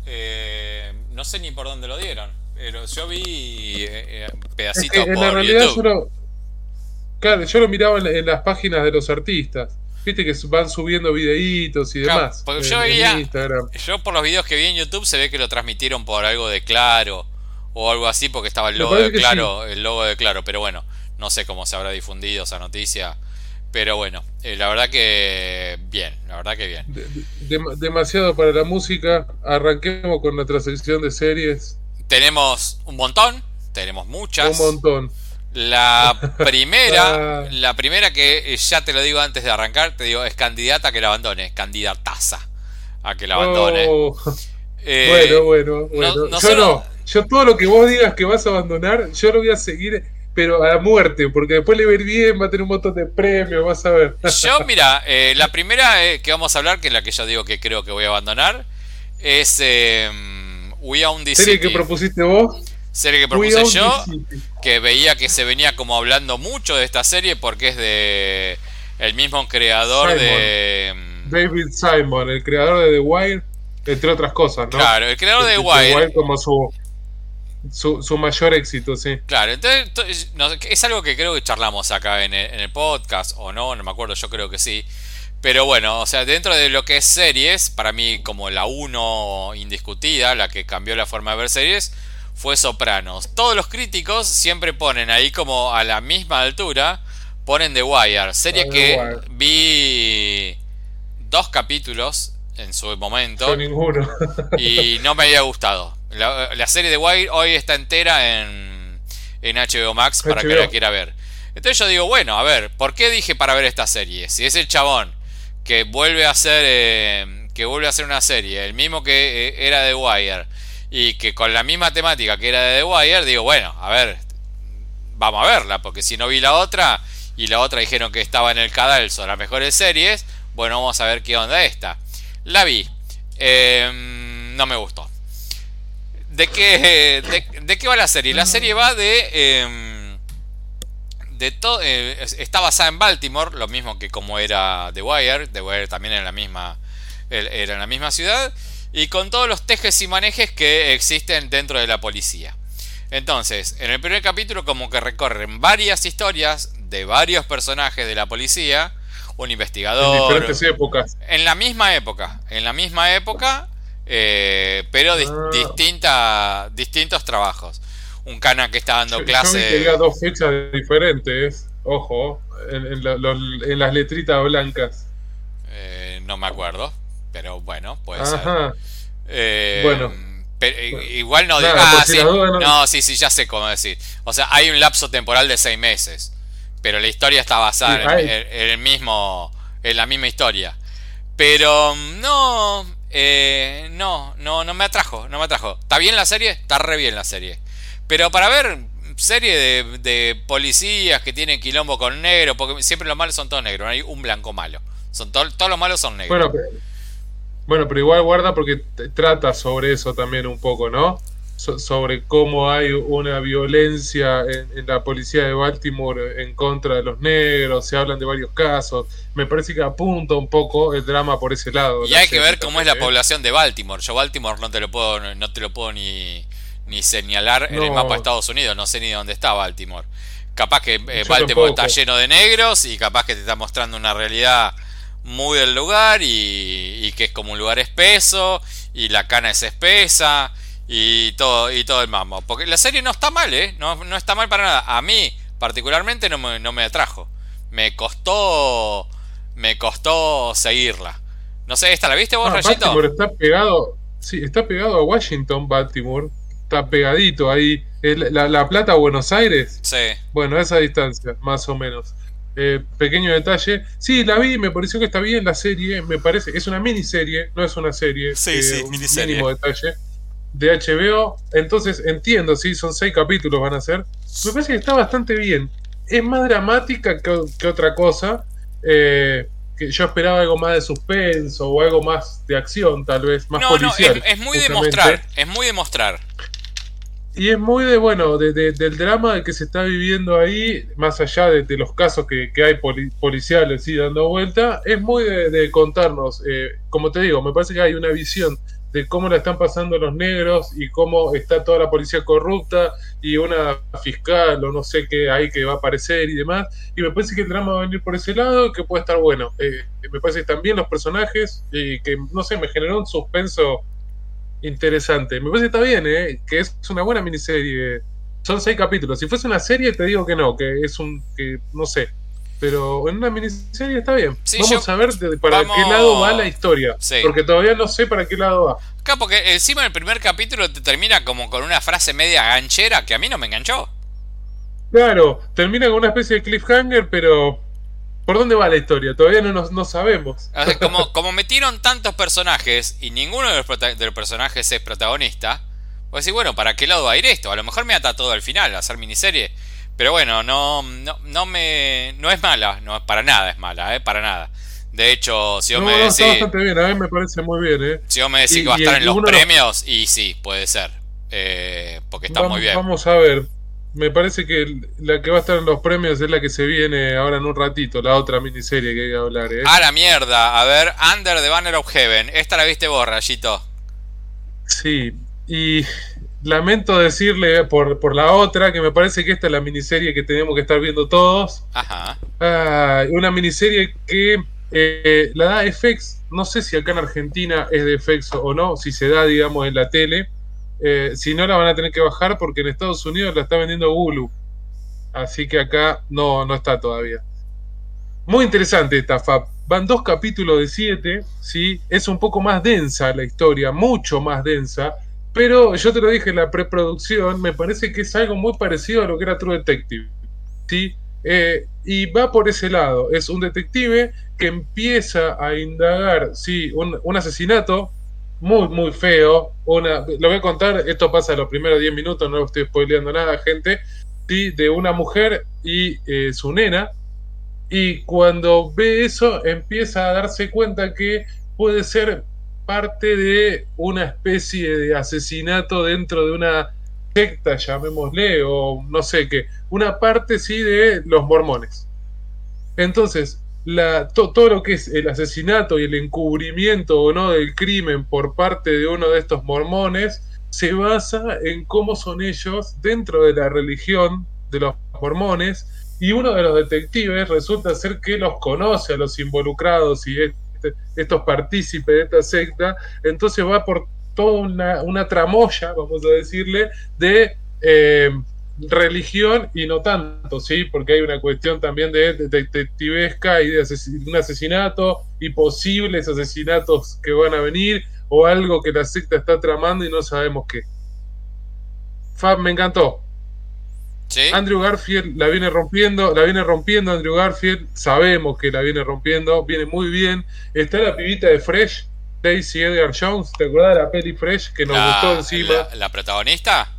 Eh, no sé ni por dónde lo dieron. Pero yo vi eh, eh, pedacitos en la por realidad YouTube. yo lo, claro, yo lo miraba en, en las páginas de los artistas. Viste que van subiendo videitos y Claro, demás. porque en- yo veía- Instagram. Yo por los videos que vi en YouTube se ve que lo transmitieron por algo de Claro o algo así porque estaba el logo de Claro, el logo de Claro, pero bueno, no sé cómo se habrá difundido esa noticia, pero bueno, eh, la verdad que bien, la verdad que bien. De- de- demasiado para la música. Arranquemos con nuestra sección de series. Tenemos un montón, tenemos muchas. Un montón. La (laughs) primera, Ah. la primera que eh, ya te lo digo antes de arrancar, te digo, es candidata a que la abandone, candidataza a que la abandone. Oh, Eh, bueno, bueno, bueno. no yo no. Yo todo lo que vos digas que vas a abandonar, yo lo voy a seguir, pero a la muerte, porque después le va a ir bien, va a tener un montón de premios, vas a ver. Yo, (laughs) mira, eh, la primera eh, que vamos a hablar, que es la que yo digo que creo que voy a abandonar, es eh, We Own the Serie City. que propusiste vos. Serie que propuse yo, City. Que veía que se venía como hablando mucho de esta serie porque es de el mismo creador Simon. de... mm, David Simon, el creador de The Wire, entre otras cosas, ¿no? Claro, el creador de The Wire. como su, su, su mayor éxito, sí. Claro, entonces es algo que creo que charlamos acá en el, en el podcast, o no, no me acuerdo, yo creo que sí. Pero bueno, o sea, dentro de lo que es series, para mí como la uno indiscutida, la que cambió la forma de ver series, fue Sopranos. Todos los críticos siempre ponen ahí como a la misma altura, ponen The Wire, serie Ah, The que Wire. vi dos capítulos en su momento Yo ninguno. y no me había gustado. La, la serie de Wire hoy está entera en, en HBO Max para que la quiera ver. Entonces yo digo, bueno, a ver, ¿por qué dije para ver esta serie? Si es el chabón que vuelve a hacer eh, que vuelve a hacer una serie, el mismo que eh, era de Wire y que con la misma temática que era de The Wire, digo, bueno, a ver, vamos a verla, porque si no vi la otra y la otra dijeron que estaba en el cadalso las mejores series, bueno, vamos a ver qué onda esta. La vi, Eh, no me gustó. ¿De qué, de, qué va la serie? La serie va de... eh, de todo está basada en Baltimore, lo mismo que como era The Wire. The Wire también era la misma, era en la misma ciudad. Y con todos los tejes y manejes que existen dentro de la policía. Entonces, en el primer capítulo como que recorren varias historias de varios personajes de la policía. Un En investigador. diferentes épocas. En la misma época. En la misma época. eh, pero dis- Ah. distinta, distintos trabajos. Un cana que está dando Yo- yo clase. vi que había dos fechas diferentes. Ojo, en, en la- los- en las letritas blancas. Eh, no me acuerdo. Pero bueno, puede ser. Ajá. Eh, Bueno. pero, eh, igual no por Ah, si sí. no- No, sí, sí, ya sé cómo decir. O sea, hay un lapso temporal de seis meses. Pero la historia está basada Sí, en, hay. en- en el mismo. En la misma historia. Pero mm, no. eh, no, no, no me atrajo. No me atrajo. ¿Está bien la serie? Está re bien la serie. Pero para ver serie de, de policías que tienen quilombo con negro, porque siempre los malos son todos negros, no hay un blanco malo. Son to- todos los malos son negros. Bueno, pero- Bueno, pero igual guarda porque trata sobre eso también un poco, ¿no? sobre cómo hay una violencia en, la policía de Baltimore en contra de los negros, se hablan de varios casos. Me parece que apunta un poco el drama por ese lado. Y hay que ver cómo es la población de Baltimore. Yo Baltimore no te lo puedo, no te lo puedo ni, ni señalar en el mapa de Estados Unidos, no sé ni dónde está Baltimore. Capaz que eh, Baltimore está lleno de negros y capaz que te está mostrando una realidad muy del lugar y, que es como un lugar espeso y la cana es espesa y todo, y todo el mambo. Porque la serie no está mal, ¿eh? No, no está mal para nada. A mí, particularmente, no me, no me atrajo. Me costó. Me costó seguirla. No sé, ¿esta la viste vos, ah, Baltimore está pegado. Sí, está pegado a Washington, Baltimore. Está pegadito ahí. La, la Plata, Buenos Aires. Sí. Bueno, a esa distancia, más o menos. Eh, pequeño detalle. Sí, la vi, me pareció que está bien la serie. Me parece, es una miniserie, no es una serie. Sí, eh, sí, miniserie. Mínimo detalle. De HBO. Entonces entiendo, sí, son seis capítulos van a ser. Me parece que está bastante bien. Es más dramática que, otra cosa. Eh, que yo esperaba algo más de suspenso o algo más de acción, tal vez, más policial. No, es, es muy de mostrar. Es muy de mostrar. Y es muy de, bueno, de, del drama que se está viviendo ahí, más allá de, los casos que, hay policiales y dando vuelta, es muy de, contarnos, eh, como te digo, me parece que hay una visión de cómo la están pasando los negros y cómo está toda la policía corrupta y una fiscal o no sé qué ahí que va a aparecer y demás. Y me parece que el drama va a venir por ese lado que puede estar bueno. Eh, me parece que también los personajes y que, no sé, me generó un suspenso interesante. Me parece que está bien, ¿eh? que es una buena miniserie. Son seis capítulos. Si fuese una serie, te digo que no, que es un. que no sé. Pero en una miniserie está bien. Vamos a ver para qué lado va la historia. Porque todavía no sé para qué lado va. Claro, porque encima el primer capítulo te termina como con una frase media ganchera que a mí no me enganchó. Claro, termina con una especie de cliffhanger, pero ¿Por dónde va la historia? Todavía no, no sabemos. (laughs) como, como metieron tantos personajes y ninguno de los, de los personajes es protagonista, pues decir, bueno, ¿para qué lado va a ir esto? A lo mejor me ata todo al final, a hacer miniserie. Pero bueno, no, no, no me. No es mala, no, para nada es mala, ¿eh? Para nada. De hecho, si vos me decís. Está bastante bien, a mí me parece muy bien, ¿eh? Si vos me decís que va a estar en los premios, y sí, puede ser. Eh, porque está muy bien. Vamos a ver me parece que la que va a estar en los premios es la que se viene ahora en un ratito, la otra miniserie que hay que hablar. ¿eh? Ah, la mierda. A ver, Under the Banner of Heaven. Esta la viste vos, Rayito. Sí, y lamento decirle por, por la otra que me parece que esta es la miniserie que tenemos que estar viendo todos. Ajá. Ah, una miniserie que eh, la da FX. No sé si acá en Argentina es de FX o no, si se da, digamos, en la tele eh, si no, la van a tener que bajar porque en Estados Unidos la está vendiendo Hulu. Así que acá no, no está todavía. Muy interesante esta FAP. Van dos capítulos de siete, ¿sí? Es un poco más densa la historia, mucho más densa. Pero yo te lo dije en la preproducción, me parece que es algo muy parecido a lo que era True Detective. ¿sí? Eh, y va por ese lado. Es un detective que empieza a indagar ¿sí? un, un asesinato muy, muy feo. Una, lo voy a contar, esto pasa en los primeros 10 minutos, no estoy spoileando nada, gente. ¿sí? De una mujer y eh, su nena. Y cuando ve eso, empieza a darse cuenta que puede ser parte de una especie de asesinato dentro de una secta, llamémosle, o no sé qué. Una parte, sí, de los mormones. Entonces, la, todo lo que es el asesinato y el encubrimiento o no del crimen por parte de uno de estos mormones se basa en cómo son ellos dentro de la religión de los mormones y uno de los detectives resulta ser que los conoce a los involucrados y este, estos partícipes de esta secta, entonces va por toda una, tramoya, vamos a decirle, de eh, religión y no tanto, ¿sí? Porque hay una cuestión también de detectivesca y de un asesinato y posibles asesinatos que van a venir o algo que la secta está tramando y no sabemos qué. Fab, me encantó. Andrew Garfield la viene rompiendo, la viene rompiendo Andrew Garfield, sabemos que la viene rompiendo, viene muy bien. Está la pibita de Fresh, Daisy Edgar Jones, ¿te acuerdas de la peli Fresh que nos gustó encima? ¿La protagonista?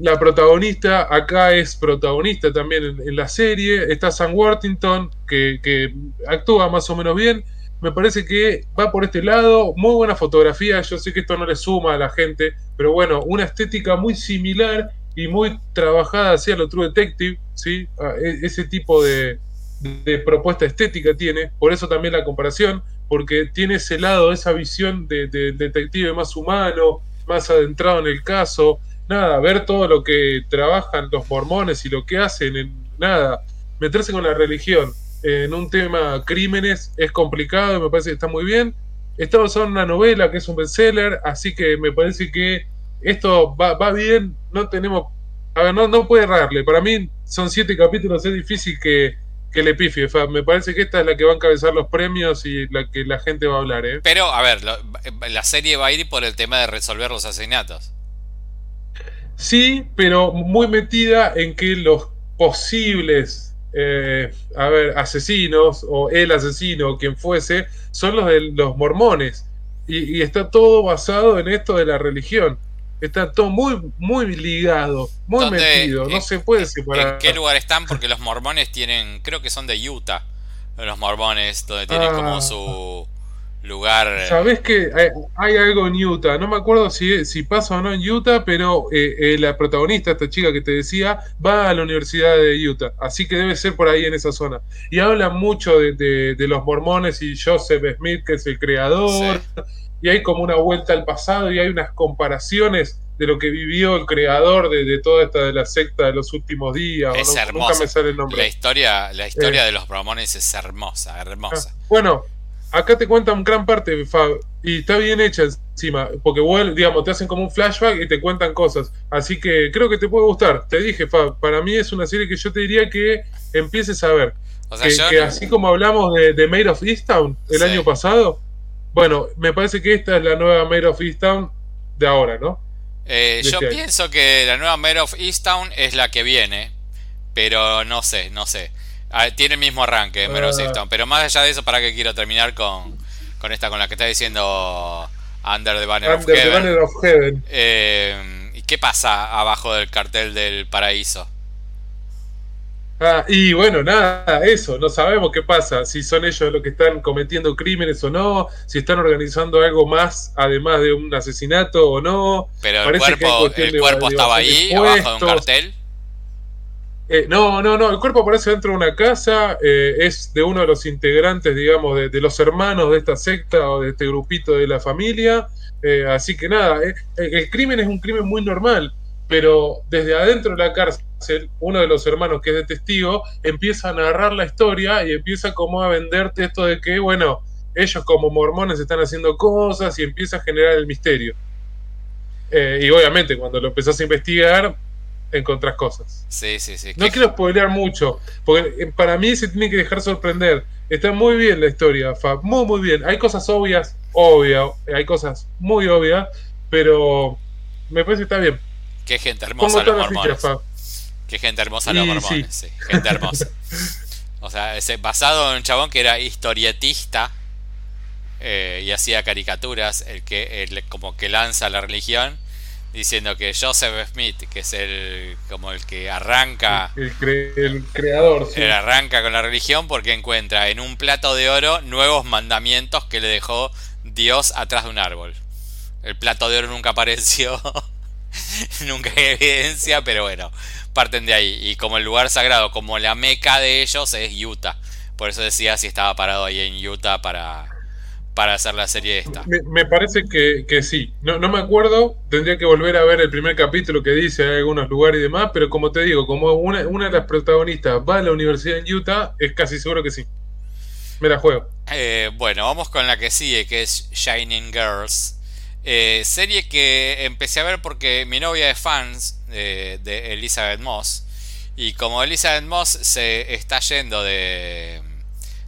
La protagonista acá es protagonista también en, la serie. Está Sam Worthington, que, actúa más o menos bien. me parece que va por este lado, muy buena fotografía, yo sé que esto no le suma a la gente, pero bueno, una estética muy similar y muy trabajada hacia lo True Detective, ¿sí? Ah, e, ese tipo de propuesta estética tiene, por eso también la comparación, porque tiene ese lado, esa visión de, detective más humano, más adentrado en el caso, nada, ver todo lo que trabajan los mormones y lo que hacen, en, nada, meterse con la religión en un tema crímenes es complicado, me parece que está muy bien. Está basado en una novela que es un bestseller, así que me parece que esto va, va bien, no tenemos... A ver, no, no puede errarle. Para mí son siete capítulos, es difícil que, que le pifie. Me parece que esta es la que va a encabezar los premios y la que la gente va a hablar. ¿eh? Pero, a ver, la serie va a ir por el tema de resolver los asesinatos. Sí, pero muy metida en que los posibles, eh, a ver, asesinos o el asesino o quien fuese, son los de los mormones. y está todo basado en esto de la religión está todo muy, muy ligado, muy metido, no se puede separar. ¿En qué lugar están? Porque los mormones tienen, creo que son de Utah, los mormones, donde tienen como ah. su lugar. Eh. Sabes que hay, algo en Utah, no me acuerdo si, si pasa o no en Utah, pero eh, eh, la protagonista, esta chica que te decía, va a la Universidad de Utah, así que debe ser por ahí en esa zona. Y habla mucho de, los mormones y Joseph Smith, que es el creador y hay como una vuelta al pasado y hay unas comparaciones de lo que vivió el creador de, toda esta de la secta de los últimos días. Es hermosa. Nunca me sale el nombre. La historia, la historia eh. de los Mormones es hermosa, hermosa. Ah, bueno, acá te cuentan gran parte, Fab, y está bien hecha encima, porque digamos, te hacen como un flashback y te cuentan cosas. Así que creo que te puede gustar. Te dije, Fab, para mí es una serie que yo te diría que empieces a ver. O sea, que, así como hablamos de, de Made of Easttown el año pasado, bueno, me parece que esta es la nueva Mayor of Easttown de ahora, ¿no? Eh, yo este pienso que la nueva Mayor of Easttown es la que viene, pero no sé, no sé. Ah, tiene el mismo arranque of ah. Pero más allá de eso, ¿para qué quiero terminar con, con esta, con la que está diciendo Under the Banner of Heaven? Banner of Heaven. Eh, ¿Y qué pasa abajo del cartel del paraíso? Ah, y bueno, nada, eso, no sabemos qué pasa, si son ellos los que están cometiendo crímenes o no, si están organizando algo más además de un asesinato o no. Pero el cuerpo, el cuerpo estaba ahí, abajo de un cartel. Eh, no, no, no, el cuerpo aparece dentro de una casa, eh, es de uno de los integrantes, digamos, de, los hermanos de esta secta o de este grupito de la familia, eh, así que nada, el crimen es un crimen muy normal, pero desde adentro de la cárcel uno de los hermanos que es de testigo, empieza a narrar la historia y empieza como a venderte esto de que, bueno, ellos como mormones están haciendo cosas y empieza a generar el misterio. Eh, y obviamente cuando lo empezás a investigar, encontrás cosas. Sí, sí, sí. No quiero spoilear mucho, porque eh, para mí se tiene que dejar sorprender. Está muy bien la historia, Fab, muy, muy bien. Hay cosas obvias, obvio, hay cosas muy obvias, pero me parece que está bien. Qué gente hermosa los mormones. Qué gente hermosa los mormones, sí. gente hermosa. O sea, ese, basado en un chabón que era historietista eh, y hacía caricaturas, el que como que lanza la religión, diciendo que Joseph Smith, que es el como el que arranca el, creador, sí. arranca con la religión porque encuentra en un plato de oro nuevos mandamientos que le dejó Dios atrás de un árbol. El plato de oro nunca apareció, (laughs) nunca hay evidencia, pero bueno, parten de ahí. Y como el lugar sagrado, como la meca de ellos es Utah. Por eso decía si estaba parado ahí en Utah para, para hacer la serie esta. Me, parece que, sí. No, no, me acuerdo, tendría que volver a ver el primer capítulo que dice hay algunos lugares y demás, pero como te digo, como una, una de las protagonistas va a la universidad en Utah, es casi seguro que sí. Me la juego. Eh, bueno, vamos con la que sigue, que es Shining Girls. Eh, serie que empecé a ver porque mi novia es fans de, Elizabeth Moss. Y como Elizabeth Moss se está yendo de,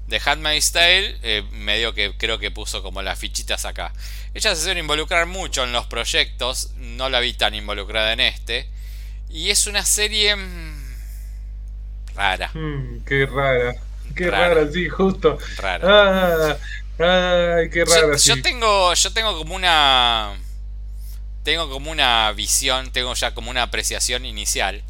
de Handmaid's Tale, eh, medio que creo que puso como las fichitas acá. Ella se suele involucrar mucho en los proyectos, no la vi tan involucrada en este. Y es una serie mm, rara. Mm, qué rara. Qué rara, sí, justo. Rara. Ah, ay, qué rara. yo tengo, yo tengo como una tengo como una visión, tengo ya como una apreciación inicial.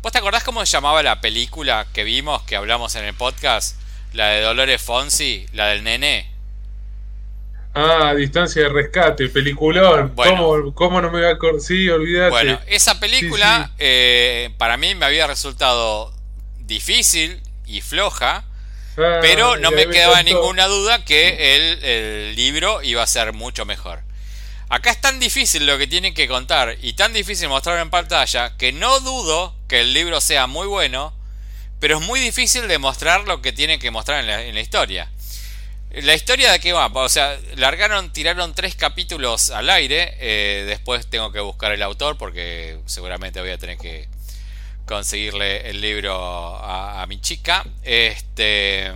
¿Vos te acordás cómo se llamaba la película que vimos, que hablamos en el podcast? La de Dolores Fonsi, la del nene. Ah, Distancia de Rescate, peliculón. ¿Cómo, no me voy a acordar? Sí, olvídate. Bueno, esa película eh, para mí me había resultado difícil y floja, ah, pero no me quedaba ninguna duda que el, el libro iba a ser mucho mejor. Acá es tan difícil lo que tienen que contar y tan difícil mostrarlo en pantalla que no dudo que el libro sea muy bueno, pero es muy difícil demostrar lo que tienen que mostrar en la, historia. La historia de qué va, o sea, largaron, tiraron tres capítulos al aire, eh, después tengo que buscar el autor porque seguramente voy a tener que conseguirle el libro a, mi chica. Este...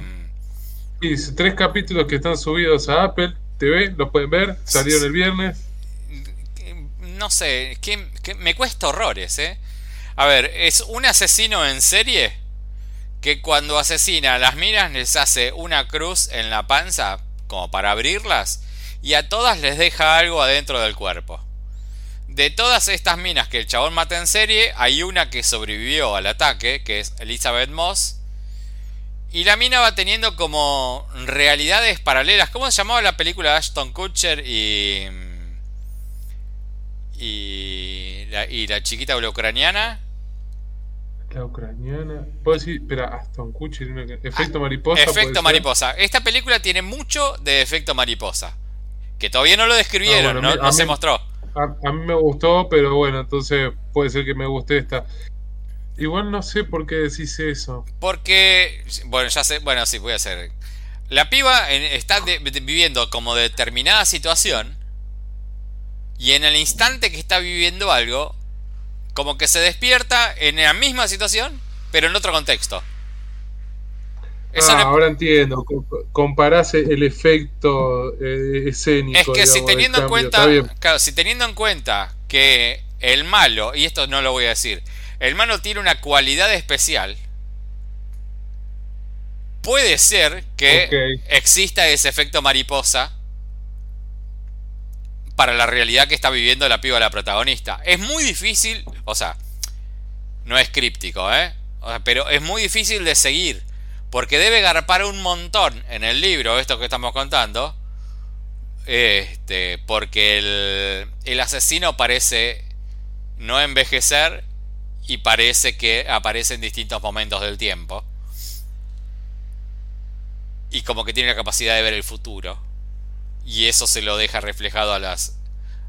Sí, tres capítulos que están subidos a Apple TV, los pueden ver, salieron el viernes. No sé, que, me cuesta horrores, ¿eh? A ver, es un asesino en serie que cuando asesina a las minas les hace una cruz en la panza como para abrirlas y a todas les deja algo adentro del cuerpo. De todas estas minas que el chabón mata en serie, hay una que sobrevivió al ataque, que es Elizabeth Moss, y la mina va teniendo como realidades paralelas. ¿Cómo se llamaba la película Ashton Kutcher y. y. la, y la chiquita ucraniana? La ucraniana. ¿Puedo decir? Espera, Ashton Kutcher. Efecto mariposa. Efecto mariposa. Esta película tiene mucho de efecto mariposa. Que todavía no lo describieron, ah, no, se mostró. A, a, mí me gustó, pero bueno, entonces puede ser que me guste esta. Igual no sé por qué decís eso. Porque, bueno, ya sé, bueno, sí, voy a hacer. La piba está viviendo como determinada situación y en el instante que está viviendo algo, como que se despierta en la misma situación, pero en otro contexto. ah, ahora entiendo. Comparás el efecto eh, escénico. Es que si teniendo en cuenta, claro, si teniendo en cuenta que el malo, y esto no lo voy a decir, el mano tiene una cualidad especial. Puede ser que exista ese efecto mariposa para la realidad que está viviendo la piba la protagonista. Es muy difícil, o sea, no es críptico, ¿eh? Pero es muy difícil de seguir. Porque debe garpar un montón en el libro, esto que estamos contando. Este, porque el, el asesino parece no envejecer y parece que aparece en distintos momentos del tiempo. Y como que tiene la capacidad de ver el futuro. Y eso se lo deja reflejado a las,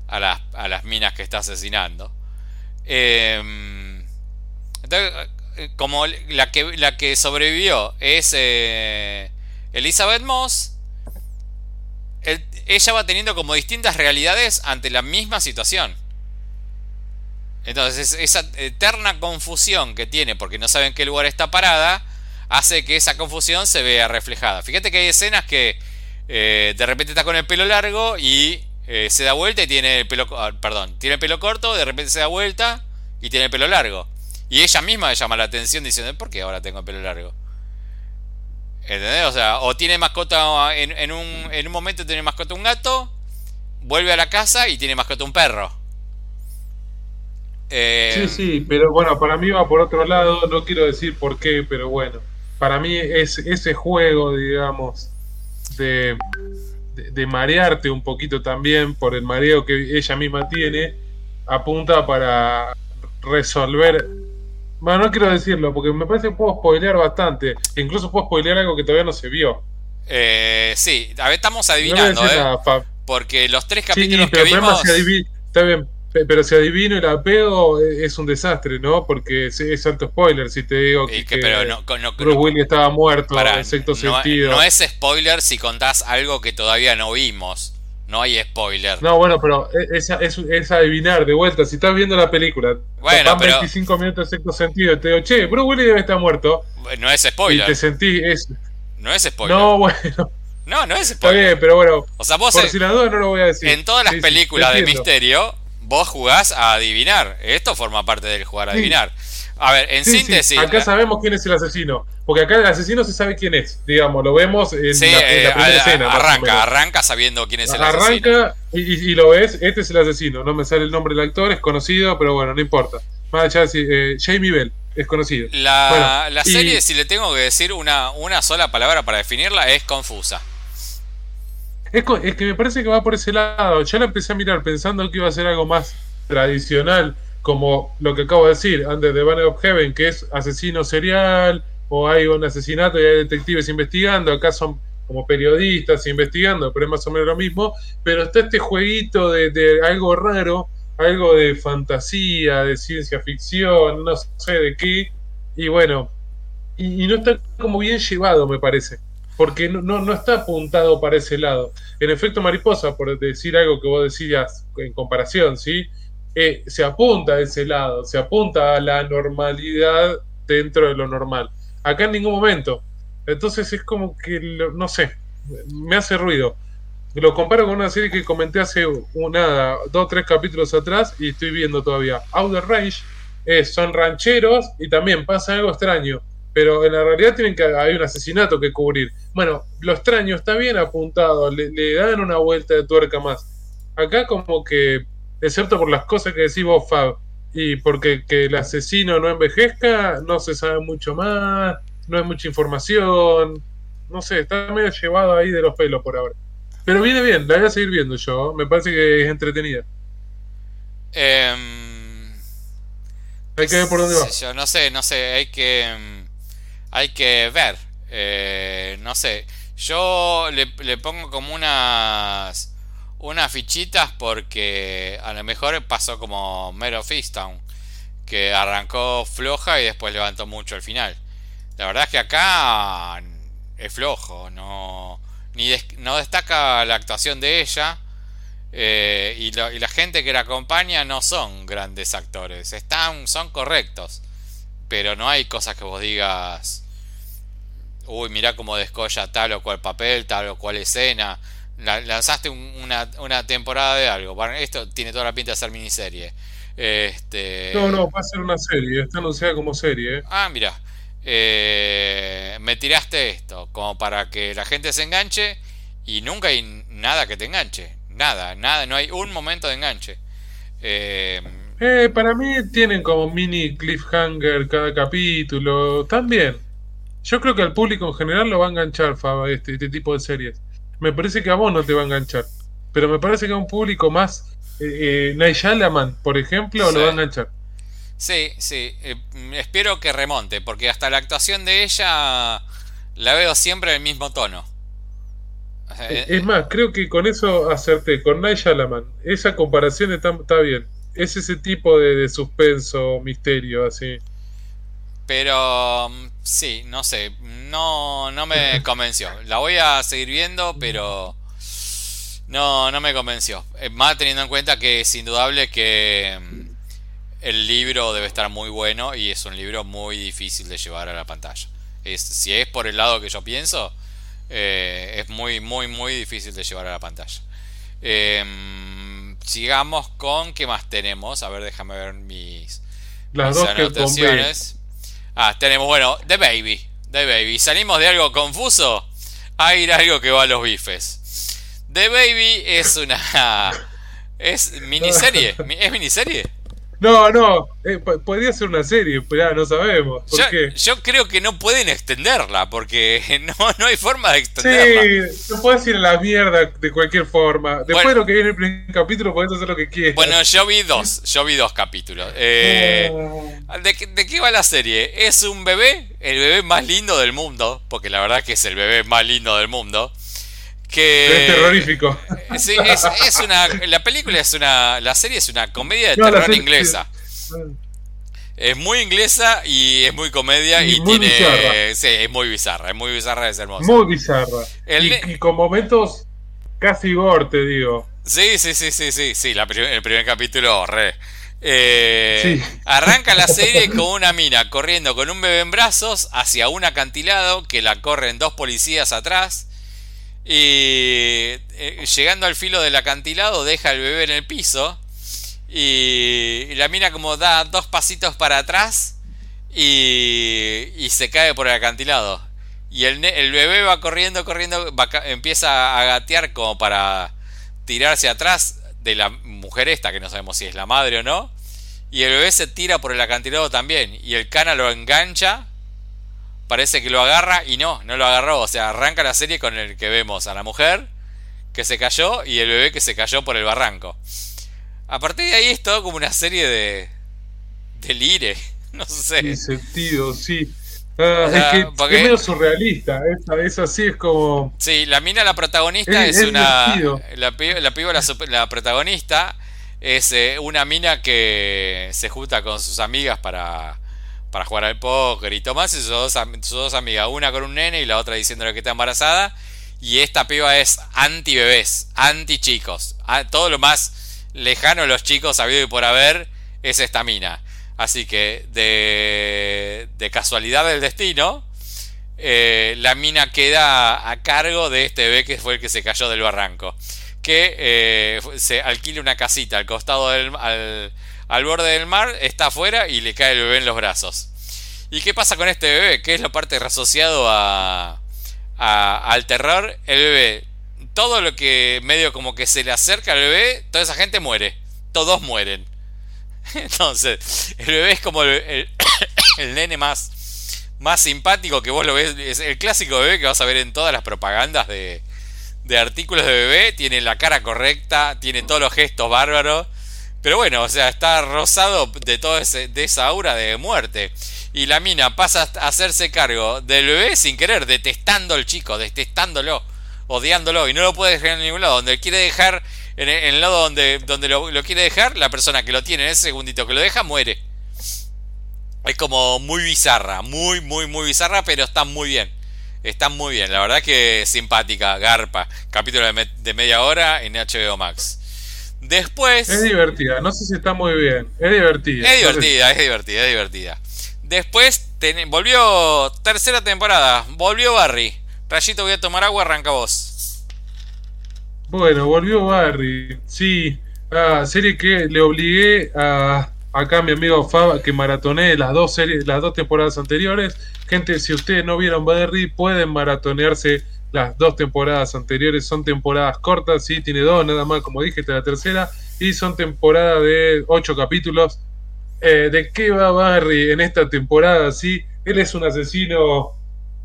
a las, a las minas que está asesinando. Em, entonces, como la que, la que sobrevivió es eh, Elizabeth Moss, ella va teniendo como distintas realidades ante la misma situación. Entonces esa eterna confusión que tiene porque no sabe en qué lugar está parada hace que esa confusión se vea reflejada. Fíjate que hay escenas que eh, de repente está con el pelo largo y eh, se da vuelta y tiene el pelo, ah, perdón, tiene el pelo corto, de repente se da vuelta y tiene el pelo largo. Y ella misma le llama la atención diciendo, ¿por qué ahora tengo el pelo largo? ¿Entendés? O sea, o tiene mascota en, en, un, en un momento tiene mascota un gato, vuelve a la casa y tiene mascota un perro. Eh, sí, sí, pero bueno, para mí va por otro lado, no quiero decir por qué, pero bueno, para mí es ese juego, digamos, de, de, marearte un poquito también por el mareo que ella misma tiene, apunta para resolver. Bueno, no quiero decirlo, porque me parece que puedo spoilear bastante, incluso puedo spoilear algo que todavía no se vio. Eh, sí, a ver, estamos adivinando, ¿eh? porque los tres capítulos que vimos... Está bien, pero si adivino el apego es un desastre, ¿no? Porque es, alto spoiler si te digo que, Bruce Willis estaba muerto en sexto sentido. No es spoiler si contás algo que todavía no vimos. No hay spoiler. No, bueno, pero es, es, adivinar de vuelta. Si estás viendo la película, bueno, pero... 25 minutos de sexto sentido y te digo, che, Bruce Willis debe estar muerto. No es spoiler. Y te sentís. Es... No es spoiler. No, bueno. No, no es spoiler. Está bien, pero bueno. O sea, vos por si la duda no lo voy a decir. En todas las películas de misterio vos jugás a adivinar. Esto forma parte del jugar a adivinar. A ver, en síntesis. Acá sabemos quién es el asesino. Porque acá el asesino se sabe quién es. Digamos, lo vemos en, la, eh, primera escena. Arranca, arranca sabiendo quién es el asesino. Arranca y, lo ves, este es el asesino. No me sale el nombre del actor, es conocido, pero bueno, no importa. Más allá de eh, Jamie Bell es conocido. La, la serie, si le tengo que decir una, una sola palabra para definirla, es confusa. Es, es, que me parece que va por ese lado. Yo la empecé a mirar pensando que iba a ser algo más tradicional, como lo que acabo de decir, antes de Banner of Heaven, que es asesino serial, o hay un asesinato y hay detectives investigando. Acá son como periodistas investigando, pero es más o menos lo mismo. Pero está este jueguito de, algo raro, algo de fantasía, de ciencia ficción, no sé de qué. Y bueno, y, no está como bien llevado, me parece. Porque no, no, está apuntado para ese lado. En efecto, mariposa, por decir algo que vos decías en comparación, ¿sí? Eh, se apunta a ese lado, se apunta a la normalidad dentro de lo normal. Acá en ningún momento. Entonces es como que, no sé, me hace ruido. Lo comparo con una serie que comenté hace nada, dos tres capítulos atrás y estoy viendo todavía. Outer Range son rancheros y también pasa algo extraño, pero en la realidad tienen que hay un asesinato que cubrir. Bueno, lo extraño está bien apuntado, le, dan una vuelta de tuerca más. Acá como que, excepto por las cosas que decís vos, Fab, y porque que el asesino no envejezca, no se sabe mucho más, no hay mucha información, no sé, está medio llevado ahí de los pelos por ahora. Pero viene bien, la voy a seguir viendo yo, me parece que es entretenida. Eh hay que ver por dónde va. Yo no sé, no sé, hay que hay que ver. Eh, no sé, yo le, pongo como unas unas fichitas porque a lo mejor pasó como Mero Fistown, que arrancó floja y después levantó mucho al final. La verdad es que acá es flojo, no ni no destaca la actuación de ella eh, y, la gente que la acompaña no son grandes actores, están, son correctos, pero no hay cosas que vos digas, uy, mira cómo descolla tal o cual papel, tal o cual escena. Lanzaste una, una, temporada de algo. esto tiene toda la pinta de ser miniserie. Este... No, no, va a ser una serie, está anunciada como serie. Ah, mira. Eh, me tiraste esto, como para que la gente se enganche y nunca hay nada que te enganche. Nada, nada, no hay un momento de enganche. Eh, eh, para mí tienen como mini cliffhanger cada capítulo. También. Yo creo que al público en general lo va a enganchar, Faba, este, este tipo de series. Me parece que a vos no te va a enganchar. Pero me parece que a un público más. Eh, eh por ejemplo, lo va a enganchar. Sí, sí. Eh, espero que remonte, porque hasta la actuación de ella la veo siempre en el mismo tono. Eh, es más, creo que con eso acerté, con Shyamalan. Esa comparación está, bien. Es ese tipo de, suspenso, misterio, así. Pero mm, sí, no sé, no, no me (laughs) convenció. La voy a seguir viendo, pero no, no me convenció. Eh, más teniendo en cuenta que es indudable que mm, el libro debe estar muy bueno y es un libro muy difícil de llevar a la pantalla. Es, si es por el lado que yo pienso, eh, es muy, muy, muy difícil de llevar a la pantalla. Em, sigamos con qué más tenemos. A ver, déjame ver mis, Las dos anotaciones. Ah, tenemos, bueno, The Baby. The Baby. Salimos de algo confuso a ir a algo que va a los bifes. The Baby es una. (laughs) Es miniserie. ¿Es miniserie? No, no, eh, podría ser una serie, pero ya no sabemos. yo, creo que no pueden extenderla, porque (laughs) no, no hay forma de extenderla. Sí, no puedes ir a la mierda de cualquier forma. Después de lo que viene el primer capítulo, puedes hacer lo que quieras. Bueno, yo vi dos, yo vi dos capítulos. Eh, ¿de, ¿de, qué va la serie? Es un bebé, el bebé más lindo del mundo, porque la verdad que es el bebé más lindo del mundo es terrorífico. (laughs) Es, una. La película es una. La serie es una comedia de terror inglesa. Es muy inglesa y es muy comedia y, tiene. Sí, es muy bizarra, es muy bizarra, es hermosa. Muy bizarra. y, con momentos casi gore, te digo. Sí, sí, sí, sí, sí, sí, el primer capítulo, re. Eh, arranca la (laughs) serie con una mina corriendo con un bebé en brazos hacia un acantilado que la corren dos policías atrás y eh, llegando al filo del acantilado deja al bebé en el piso. Y, la mina como da dos pasitos para atrás y, y se cae por el acantilado. Y el, el bebé va corriendo, corriendo, empieza a gatear como para tirarse atrás de la mujer esta, que no sabemos si es la madre o no. Y el bebé se tira por el acantilado también. Y el cana lo engancha parece que lo agarra y no, no lo agarró. O sea, arranca la serie con el que vemos a la mujer que se cayó y el bebé que se cayó por el barranco. A partir de ahí es todo como una serie de. delire. (laughs) No sé. Sin sentido, sí. Ah, es que es medio surrealista, es, así, es como... Sí, la mina, la protagonista, es, una... La piba, la, la, protagonista, es eh, una mina que se junta con sus amigas para, para jugar al póker y Tomás y sus dos, sus dos amigas, una con un nene y la otra diciéndole que está embarazada. Y esta piba es anti bebés, anti chicos. Todo lo más lejano de los chicos habido y por haber es esta mina. Así que de, de casualidad del destino, eh, la mina queda a cargo de este bebé que fue el que se cayó del barranco. Que eh, se alquila una casita al costado del... Al, al borde del mar, está afuera y le cae el bebé en los brazos. ¿Y qué pasa con este bebé? ¿Qué es la parte asociado a, al terror? El bebé, todo lo que medio como que se le acerca al bebé, toda esa gente muere. Todos mueren. (laughs) Entonces, el bebé es como (coughs) el, nene más, más simpático que vos lo ves. Es el clásico bebé que vas a ver en todas las propagandas de, de artículos de bebé. Tiene la cara correcta, tiene todos los gestos bárbaros. Pero bueno, o sea, está rosado de toda de esa aura de muerte. Y la mina pasa a hacerse cargo del bebé sin querer, detestando al chico, detestándolo, odiándolo. Y no lo puede dejar en ningún lado. Donde quiere dejar, en el, lado donde, donde lo, quiere dejar, la persona que lo tiene en ese segundito que lo deja, muere. Es como muy bizarra, muy, muy, muy bizarra, pero está muy bien. Está muy bien, la verdad que simpática, garpa. Capítulo de media hora en HBO Max. Después. Es divertida, no sé si está muy bien. Es divertida. Es divertida, es divertida, es divertida. Después volvió tercera temporada, volvió Barry. Rayito, voy a tomar agua, arranca vos. Bueno, volvió Barry. Sí, ah, serie que le obligué a acá a mi amigo Fab que maratoné las dos series, las dos temporadas anteriores. Gente, si ustedes no vieron Barry, pueden maratonearse las dos temporadas anteriores son temporadas cortas, sí, tiene dos nada más, como dije, esta es la tercera, y son temporadas de ocho capítulos. Eh, ¿De qué va Barry en esta temporada? Sí, él es un asesino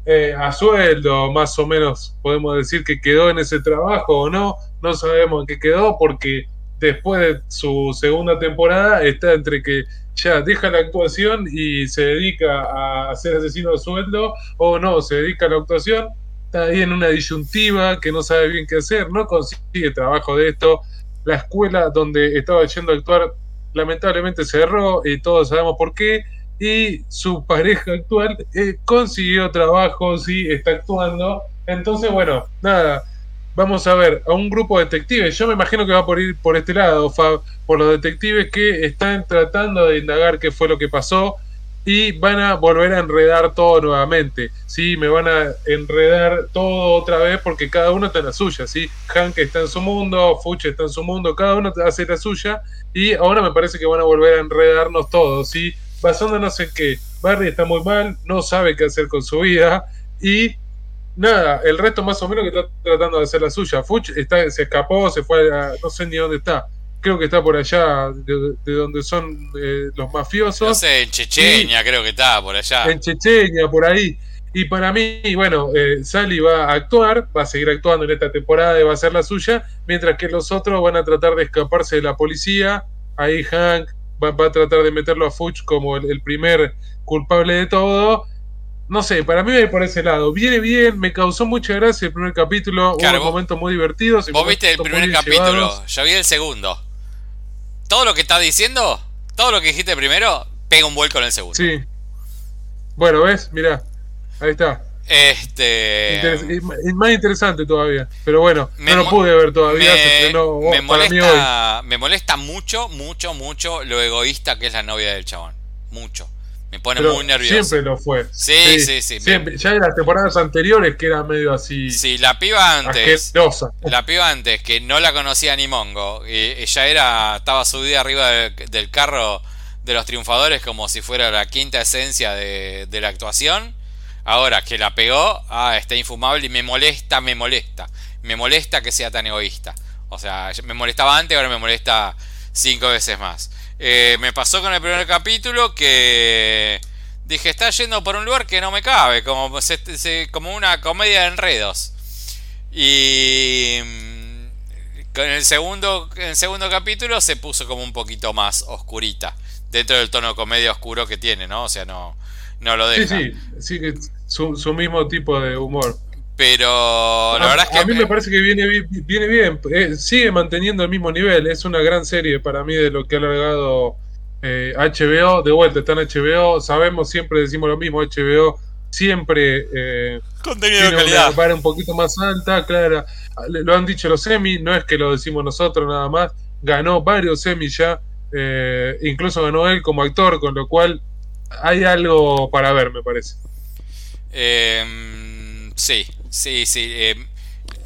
eh, a sueldo, más o menos podemos decir que quedó en ese trabajo o no, no sabemos en qué quedó porque después de su segunda temporada está entre que ya deja la actuación y se dedica a ser asesino a sueldo o no, se dedica a la actuación está ahí en una disyuntiva que no sabe bien qué hacer, no consigue trabajo de esto. La escuela donde estaba yendo a actuar lamentablemente cerró y todos sabemos por qué. Y su (laughs) pareja actual eh, consiguió trabajo, sí, está actuando. Entonces, bueno, nada, vamos a ver a un grupo de detectives. Yo me imagino que va por ir por este lado, por los detectives que están tratando de indagar qué fue lo que pasó y van a volver a enredar todo nuevamente, ¿sí? Me van a enredar todo otra vez porque cada uno está en la suya, ¿sí? Hank está en su mundo, Fuch está en su mundo, cada uno hace la suya y ahora me parece que van a volver a enredarnos todos, ¿sí? Basándonos en que Barry está muy mal, no sabe qué hacer con su vida y nada, el resto más o menos que está tratando de hacer la suya. Fuch está, se escapó, se fue a, no sé ni dónde está creo que está por allá, de, donde son eh, los mafiosos. No sé, en Chechenia creo que está, por allá. En Chechenia, por ahí. Y para mí, bueno, eh, Sally va a actuar, va a seguir actuando en esta temporada y va a ser la suya, mientras que los otros van a tratar de escaparse de la policía. Ahí Hank va, a tratar de meterlo a Fuchs como el, primer culpable de todo. No sé, para mí va por ese lado. Viene bien, me causó mucha gracia el primer capítulo, hubo momentos muy divertidos. Vos viste el primer capítulo, yo vi el segundo todo lo que está diciendo, todo lo que dijiste primero, pega un vuelco en el segundo. Sí. Bueno, ¿ves? Mirá, ahí está. Este. es más interesante todavía. Pero bueno, no lo pude ver todavía. Me, me molesta, me molesta mucho, mucho, mucho lo egoísta que es la novia del chabón. Mucho. Me pone muy nervioso. Siempre lo fue. Sí, sí, sí. Siempre. Ya en las temporadas anteriores que era medio así. Sí, la piba antes. La piba antes, que no la conocía ni Mongo. ella era. Estaba subida arriba del, carro de los triunfadores como si fuera la quinta esencia de, de la actuación. Ahora que la pegó, ah, está infumable y me molesta, me molesta. Me molesta que sea tan egoísta. O sea, me molestaba antes, ahora me molesta cinco veces más. Eh, me pasó con el primer capítulo que dije, está yendo por un lugar que no me cabe, como, como una comedia de enredos. Y, Con el segundo, en el segundo capítulo se puso como un poquito más oscurita. Dentro del tono comedia oscuro que tiene, ¿no? O sea, no, no lo deja. Sí, sí, sí, su, su mismo tipo de humor. Pero la verdad es que. A mí me parece que viene, viene bien. Eh, sigue manteniendo el mismo nivel. Es una gran serie para mí de lo que ha alargado eh, HBO. De vuelta, está en HBO. Sabemos, siempre decimos lo mismo. HBO siempre. Eh, Contenido de calidad. Una un poquito más alta, claro. Lo han dicho los Emmy, no es que lo decimos nosotros nada más. Ganó varios Emmy ya. Eh, incluso ganó él como actor, con lo cual hay algo para ver, me parece. Eh, sí, Sí, sí. Eh,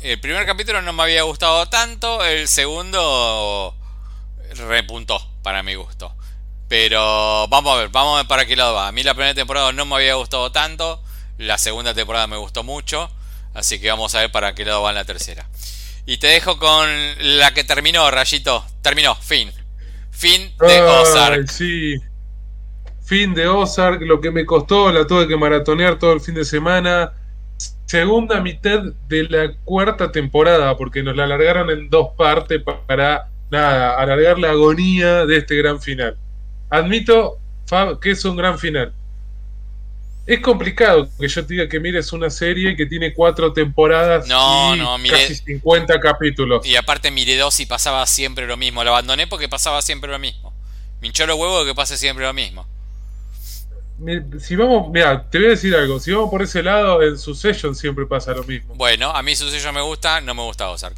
el primer capítulo no me había gustado tanto, el segundo repuntó para mi gusto. Pero vamos a ver, vamos a ver para qué lado va. A mí la primera temporada no me había gustado tanto, la segunda temporada me gustó mucho, así que vamos a ver para qué lado va en la tercera. Y te dejo con la que terminó, Rayito. Terminó, fin. Fin de Ozark. Sí. Fin de Ozark, lo que me costó, la tuve que maratonear todo el fin de semana segunda mitad de la cuarta temporada, porque nos la alargaron en dos partes para, nada, alargar la agonía de este gran final. Admito, Fab, que es un gran final. Es complicado que yo te diga que mires una serie que tiene cuatro temporadas no, y no, casi 50 capítulos. Y aparte miré dos y pasaba siempre lo mismo. Lo abandoné porque pasaba siempre lo mismo. Me hinchó los huevos de que pase siempre lo mismo si vamos, mira, te voy a decir algo. Si vamos por ese lado, en Succession siempre pasa lo mismo. Bueno, a mí Succession me gusta, no me gusta Ozark.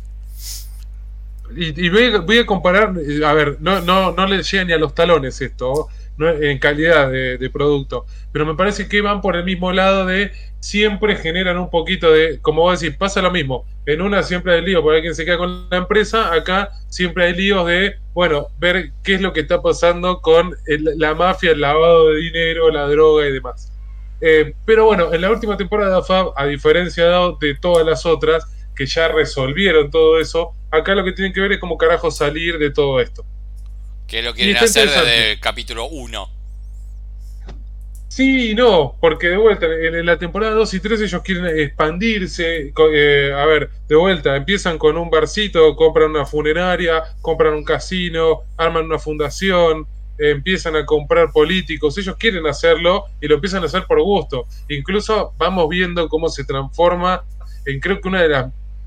Y, voy, a comparar, a ver, no, no, no le llega ni a los talones esto, en calidad de, producto, pero me parece que van por el mismo lado de siempre generan un poquito de, como vos decís, pasa lo mismo. En una siempre hay lío por alguien se queda con la empresa, acá siempre hay líos de, bueno, ver qué es lo que está pasando con la mafia, el lavado de dinero, la droga y demás. Eh, pero bueno, en la última temporada Fab, a diferencia de todas las otras, que ya resolvieron todo eso, acá lo que tienen que ver es cómo carajo salir de todo esto. Que lo quieren hacer desde el capítulo 1. Sí y no, porque de vuelta, en la temporada 2 y 3 ellos quieren expandirse. Eh, a ver, de vuelta, empiezan con un barcito, compran una funeraria, compran un casino, arman una fundación, empiezan a comprar políticos. Ellos quieren hacerlo y lo empiezan a hacer por gusto. Incluso vamos viendo cómo se transforma en creo que una de las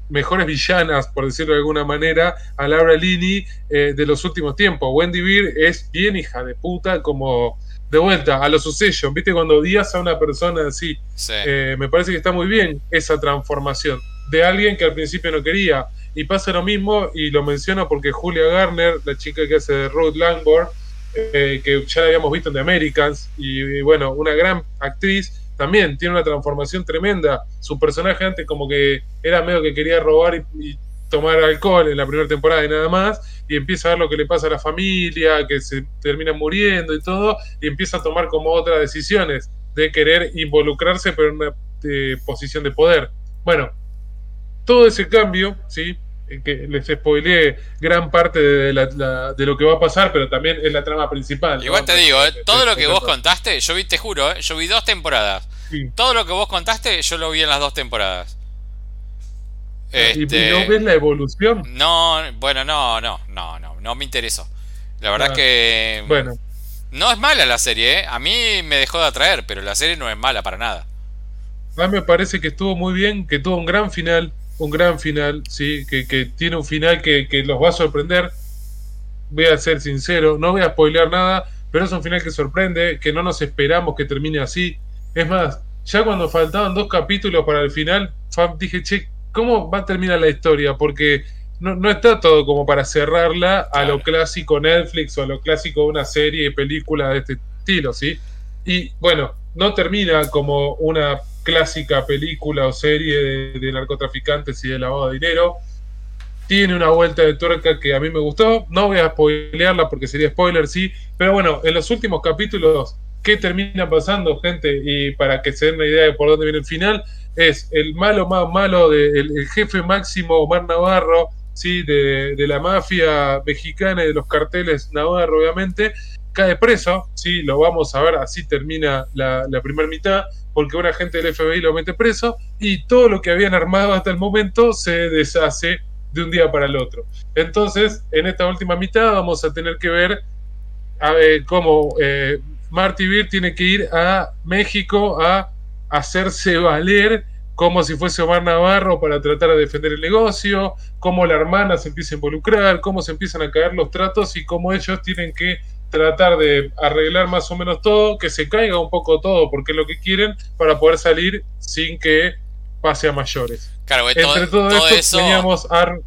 mejores villanas, por decirlo de alguna manera, a Laura Lini eh, de los últimos tiempos. Wendy Beer es bien hija de puta como de vuelta a los Succession, ¿viste? Cuando odias a una persona así, eh, me parece que está muy bien esa transformación de alguien que al principio no quería. Y pasa lo mismo, y lo menciono porque Julia Garner, la chica que hace de Ruth Langford, eh, que ya la habíamos visto en The Americans, y, bueno, una gran actriz, también tiene una transformación tremenda. Su personaje antes como que era medio que quería robar y tomar alcohol en la primera temporada y nada más, y empieza a ver lo que le pasa a la familia, que se termina muriendo y todo, y empieza a tomar como otras decisiones de querer involucrarse, pero en una eh, posición de poder. Bueno, todo ese cambio, ¿sí? Eh, que les spoileé gran parte de, de, lo que va a pasar, pero también es la trama principal. Igual te digo, eh, todo lo que vos contaste, yo vi, te juro, yo vi dos temporadas. Todo lo que vos contaste, yo lo vi en las dos temporadas. ¿Y no este, ves la evolución? No, bueno, no, no, no, no, no me interesó. La verdad es ah, que. Bueno. No es mala la serie, ¿eh? A mí me dejó de atraer, pero la serie no es mala para nada. A mí me parece que estuvo muy bien, que tuvo un gran final, un gran final, sí, que, que tiene un final que, que, los va a sorprender. Voy a ser sincero, no voy a spoilear nada, pero es un final que sorprende, que no nos esperamos que termine así. Es más, ya cuando faltaban dos capítulos para el final, dije, che, ¿cómo va a terminar la historia? Porque no, está todo como para cerrarla a lo clásico Netflix o a lo clásico de una serie película de este estilo, ¿sí? Y bueno, no termina como una clásica película o serie de, narcotraficantes y de lavado de dinero. Tiene una vuelta de tuerca que a mí me gustó. No voy a spoilearla porque sería spoiler, sí. Pero bueno, en los últimos capítulos, ¿qué termina pasando, gente? Y para que se den una idea de por dónde viene el final, es el malo más malo, de, el, jefe máximo Omar Navarro, ¿sí? De, la mafia mexicana y de los carteles Navarro, obviamente, cae preso, ¿sí? lo vamos a ver, así termina la, primera mitad, porque un agente del FBI lo mete preso y todo lo que habían armado hasta el momento se deshace de un día para el otro. Entonces, en esta última mitad vamos a tener que ver, a ver cómo eh, Marty Beer tiene que ir a México a hacerse valer como si fuese Omar Navarro para tratar de defender el negocio, cómo la hermana se empieza a involucrar, cómo se empiezan a caer los tratos y cómo ellos tienen que tratar de arreglar más o menos todo, que se caiga un poco todo, porque es lo que quieren, para poder salir sin que pase a mayores. Claro, Entre todo, esto eso, teníamos Ar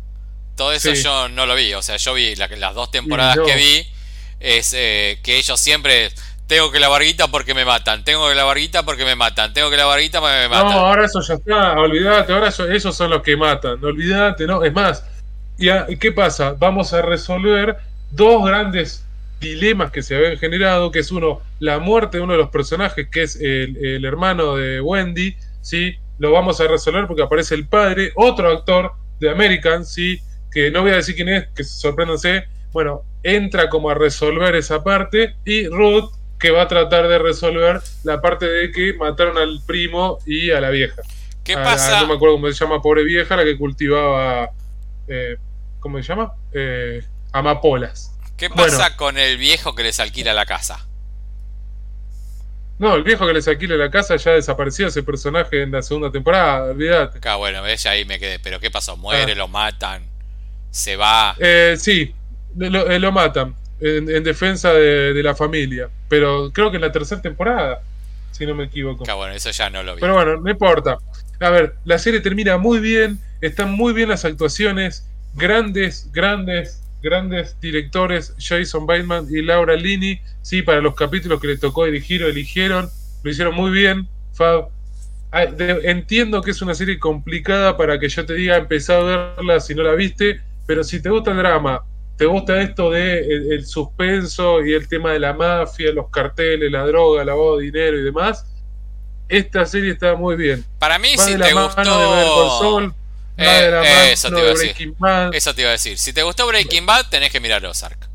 todo eso Sí. yo no lo vi. O sea, yo vi la- las dos temporadas no. que vi. Es eh, que ellos siempre. Tengo que la barguita porque me matan. Tengo que la barguita porque me matan. Tengo que la barguita porque me No, matan. ahora eso ya está, olvídate, ahora eso- esos son los que matan, olvídate, no, es más, ¿y a- y qué pasa? Vamos a resolver dos grandes dilemas que se habían generado, que es uno, la muerte de uno de los personajes, que es el, el hermano de Wendy, ¿sí? Lo vamos a resolver porque aparece el padre, otro actor de American, ¿sí? Que no voy a decir quién es, que sorpréndanse, bueno, entra como a resolver esa parte, y Ruth, que va a tratar de resolver la parte de que mataron al primo y a la vieja. ¿Qué A- a- pasa? no me acuerdo cómo se llama, pobre vieja, la que cultivaba. eh, ¿Cómo se llama? Eh, amapolas. ¿Qué bueno. pasa con el viejo que les alquila la casa? No, el viejo que les alquila la casa ya desapareció ese personaje en la segunda temporada, olvídate. Acá, bueno, ves, ahí me quedé. Pero ¿qué pasó? Muere, Ah. lo matan, se va. Eh, sí, lo, eh, lo matan en, en defensa de, de la familia, pero creo que en la tercera temporada, si no me equivoco. Acá, bueno, eso ya no lo vi. Pero bueno, no importa. A ver, la serie termina muy bien, están muy bien las actuaciones, grandes, grandes, grandes directores, Jason Bateman y Laura Linney, sí, para los capítulos que le tocó dirigir o eligieron, lo hicieron muy bien, Fab. Entiendo que es una serie complicada para que yo te diga empezar a verla si no la viste, pero si te gusta el drama, te gusta esto de el, el suspenso y el tema de la mafia, los carteles, la droga, lavado de dinero y demás, esta serie está muy bien. Para mí, Va si de la te mano gustó. de Va Eh, eso te iba de a decir. Breaking Bad. Eso te iba a decir. Si te gustó Breaking Bad, tenés que mirar Ozark.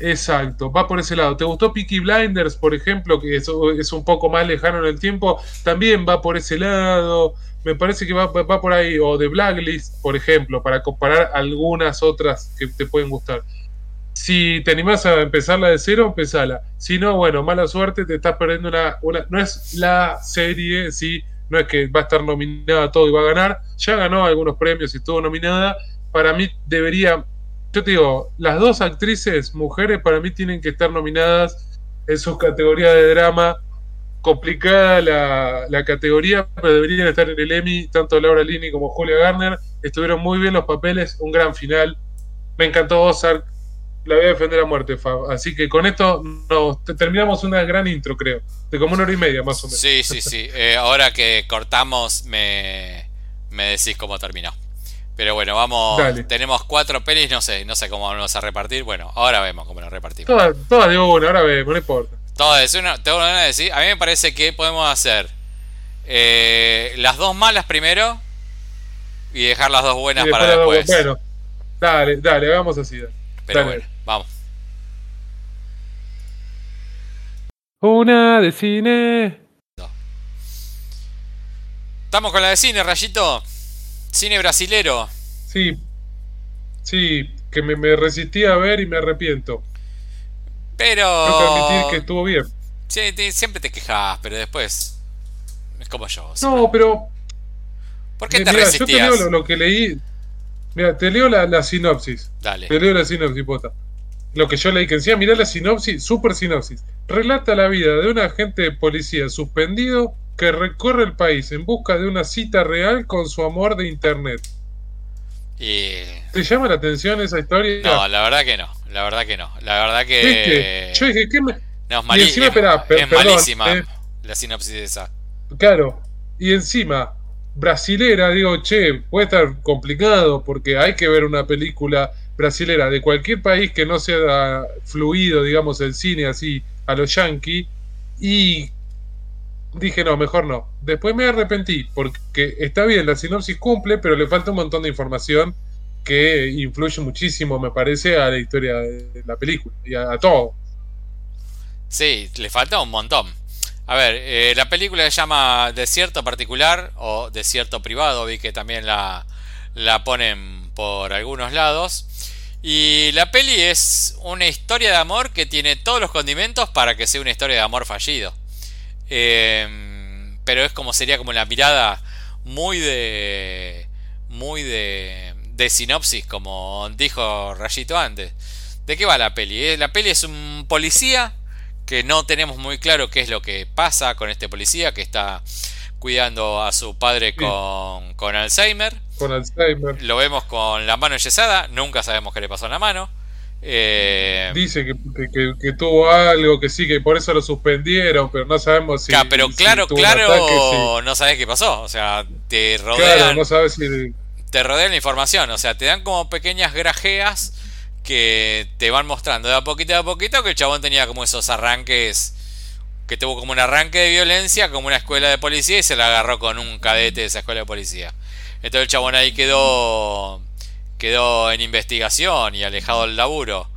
Exacto, va por ese lado. ¿Te gustó Peaky Blinders, por ejemplo, que es, es un poco más lejano en el tiempo? También va por ese lado. Me parece que va, va- va por ahí. O The Blacklist, por ejemplo, para comparar algunas otras que te pueden gustar. Si te animás a empezarla de cero, empezala. Si no, bueno, mala suerte, te estás perdiendo una. una no es la serie, sí, no es que va a estar nominada todo y va a ganar. Ya ganó algunos premios y estuvo nominada. Para mí debería yo te digo, las dos actrices mujeres para mí tienen que estar nominadas en sus categorías de drama. Complicada la, la categoría, pero deberían estar en el Emmy, tanto Laura Linney como Julia Garner. Estuvieron muy bien los papeles, un gran final. Me encantó Ozark, la voy a defender a muerte, Fab. Así que con esto nos te- terminamos una gran intro, creo, de como una hora y media más o menos. Sí, sí, sí. Eh, ahora que cortamos, me, me decís cómo terminó. Pero bueno, vamos. Dale. Tenemos cuatro pelis, no sé, no sé cómo vamos a repartir. Bueno, ahora vemos cómo nos repartimos. Todas, todas de una, ahora vemos, no importa. Todo eso, una- tengo una decir. A mí me parece que podemos hacer eh, las dos malas primero y dejar las dos buenas para después. Bueno, dale, dale, hagamos así. dale. Pero dale. bueno, vamos. Una de cine. Estamos con la de cine, Rayito. Cine brasilero. Sí, sí, que me, me resistí a ver y me arrepiento. Pero. Que admitir que estuvo bien. Sí, te- siempre te quejas, pero después. Es como yo. siempre. No, pero. ¿Por qué te mira, yo te resistías? leo lo, lo que leí. Mira, te leo la, la sinopsis. Dale. Te leo la sinopsis, pota. Lo que yo leí que decía, mirá la sinopsis, super sinopsis. Relata la vida de un agente de policía suspendido que recorre el país en busca de una cita real con su amor de internet. Y. ¿Te llama la atención esa historia? No, la verdad que no. La verdad que no. La verdad que. ¿Viste? Yo dije, ¿qué me.? No, es, Y mali- encima, es- perdón, malísima eh. la sinopsis de esa. Claro, y encima, brasilera, digo, che, puede estar complicado porque hay que ver una película brasilera de cualquier país que no sea fluido, digamos, el cine así a los yankee. Y dije, no, mejor no. Después me arrepentí porque está bien, la sinopsis cumple, pero le falta un montón de información que influye muchísimo, me parece, a la historia de la película y a, a todo. Sí, le falta un montón. A ver, eh, la película se llama Desierto Particular o Desierto Privado. Vi que también la, la ponen por algunos lados. Y la peli es una historia de amor que tiene todos los condimentos para que sea una historia de amor fallido. Em, pero es como sería como la mirada muy de. muy de. de sinopsis, como dijo Rayito antes. ¿De qué va la peli? Eh, la peli es un policía que no tenemos muy claro qué es lo que pasa con este policía que está cuidando a su padre con, con Alzheimer. Con Alzheimer. Lo vemos con la mano yesada, nunca sabemos qué le pasó en la mano. Eh, Dice que, que, tuvo algo, que sí, que por eso lo suspendieron, pero no sabemos si. pero claro, claro, no sabes qué pasó. O sea, te rodean. no sabes si... Te rodean la información. O sea, te dan como pequeñas grajeas que te van mostrando de a poquito a poquito que el chabón tenía como esos arranques. Que tuvo como un arranque de violencia, como una escuela de policía, y se la agarró con un cadete de esa escuela de policía. Entonces el chabón ahí quedó quedó en investigación y alejado del laburo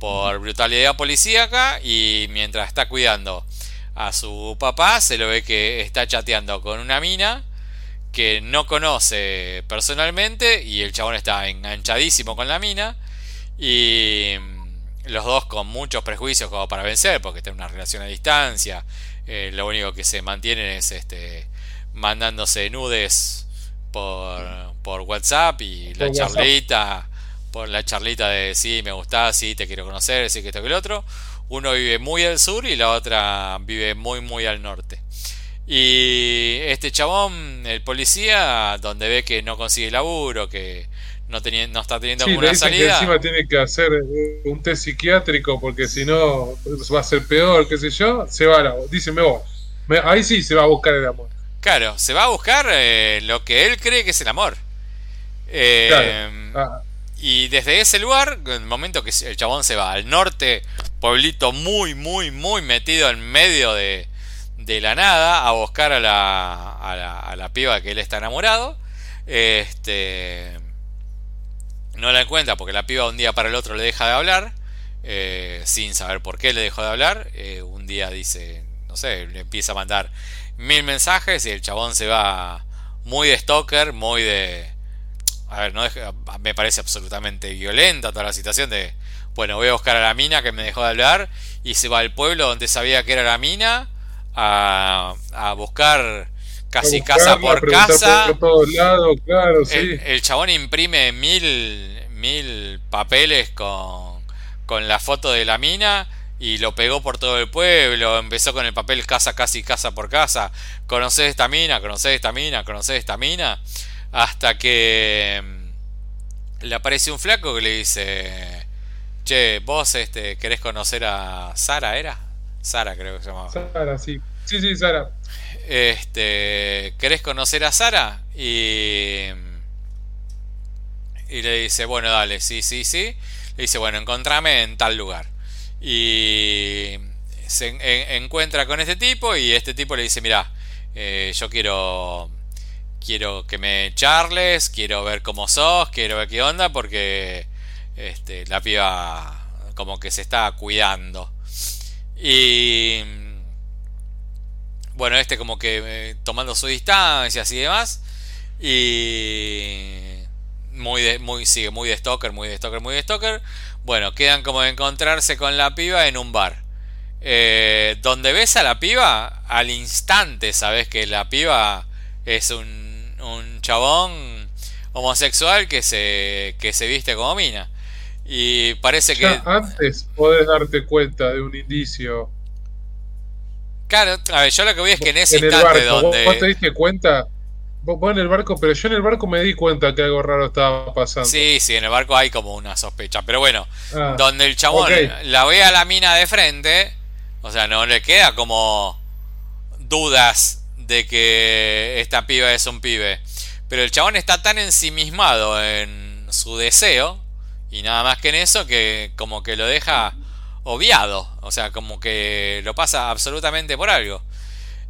por brutalidad policíaca y mientras está cuidando a su papá se lo ve que está chateando con una mina que no conoce personalmente y el chabón está enganchadísimo con la mina y los dos con muchos prejuicios como para vencer porque tienen una relación a distancia eh, lo único que se mantienen es este mandándose nudes por, por WhatsApp y la charlita, por la charlita de sí, me gusta, sí, te quiero conocer, sí, que esto que el otro. Uno vive muy al sur y la otra vive muy, muy al norte. Y este chabón, el policía, donde ve que no consigue laburo, que no, no está teniendo ninguna salida. Que encima tiene que hacer un test psiquiátrico porque si no va a ser peor, qué sé yo, se va a la, dice, me voy. ahí sí se va a buscar el amor. Claro, se va a buscar eh, lo que él cree que es el amor. Eh, ah. Y desde ese lugar, en el momento que el chabón se va al norte, pueblito muy, muy, muy metido en medio de, de la nada, a buscar a la, a la, piba que él está enamorado, este, no la encuentra porque la piba un día para el otro le deja de hablar, eh, sin saber por qué le dejó de hablar. Eh, un día dice, no sé, le empieza a mandar mil mensajes y el chabón se va muy de stalker, muy de a ver, no me parece absolutamente violenta toda la situación de, bueno, voy a buscar a la mina que me dejó de hablar y se va al pueblo donde sabía que era la mina a, a buscar casi casa por casa. el, chabón imprime mil, mil papeles con, con la foto de la mina y lo pegó por todo el pueblo. Empezó con el papel casa, casi casa por casa. Conoces esta mina, conoces esta mina, conoces esta mina. Hasta que mm, le aparece un flaco que le dice, che, vos este, querés conocer a Sara, ¿era? Sara creo que se llamaba. Sara, sí. Sí, sí, Sara. Este, ¿querés conocer a Sara? Y... Y le dice, bueno, dale, sí, sí, sí. Le dice, bueno, encontrame en tal lugar. Y se encuentra con este tipo y este tipo le dice, mira, eh, yo quiero quiero que me charles, quiero ver cómo sos, quiero ver qué onda, porque este, la piba como que se está cuidando. Y bueno, este como que eh, tomando su distancia y demás. Y muy de, muy, sigue muy de stalker, muy de stalker, muy de stalker. Bueno, quedan como de encontrarse con la piba en un bar. Eh, donde ves a la piba, al instante sabes que la piba es un un chabón homosexual que se, que se viste como mina. Y parece que... Antes podés darte cuenta de un indicio. Claro, a ver, yo lo que voy es que en ese instante donde... ¿Vos te diste cuenta? Vos en el barco, pero yo en el barco me di cuenta que algo raro estaba pasando. Sí, sí, en el barco hay como una sospecha. Pero bueno, ah, donde el chabón la ve a la mina de frente, o sea, no le queda como dudas de que esta piba es un pibe. Pero el chabón está tan ensimismado en su deseo y nada más que en eso que como que lo deja obviado. O sea, como que lo pasa absolutamente por algo.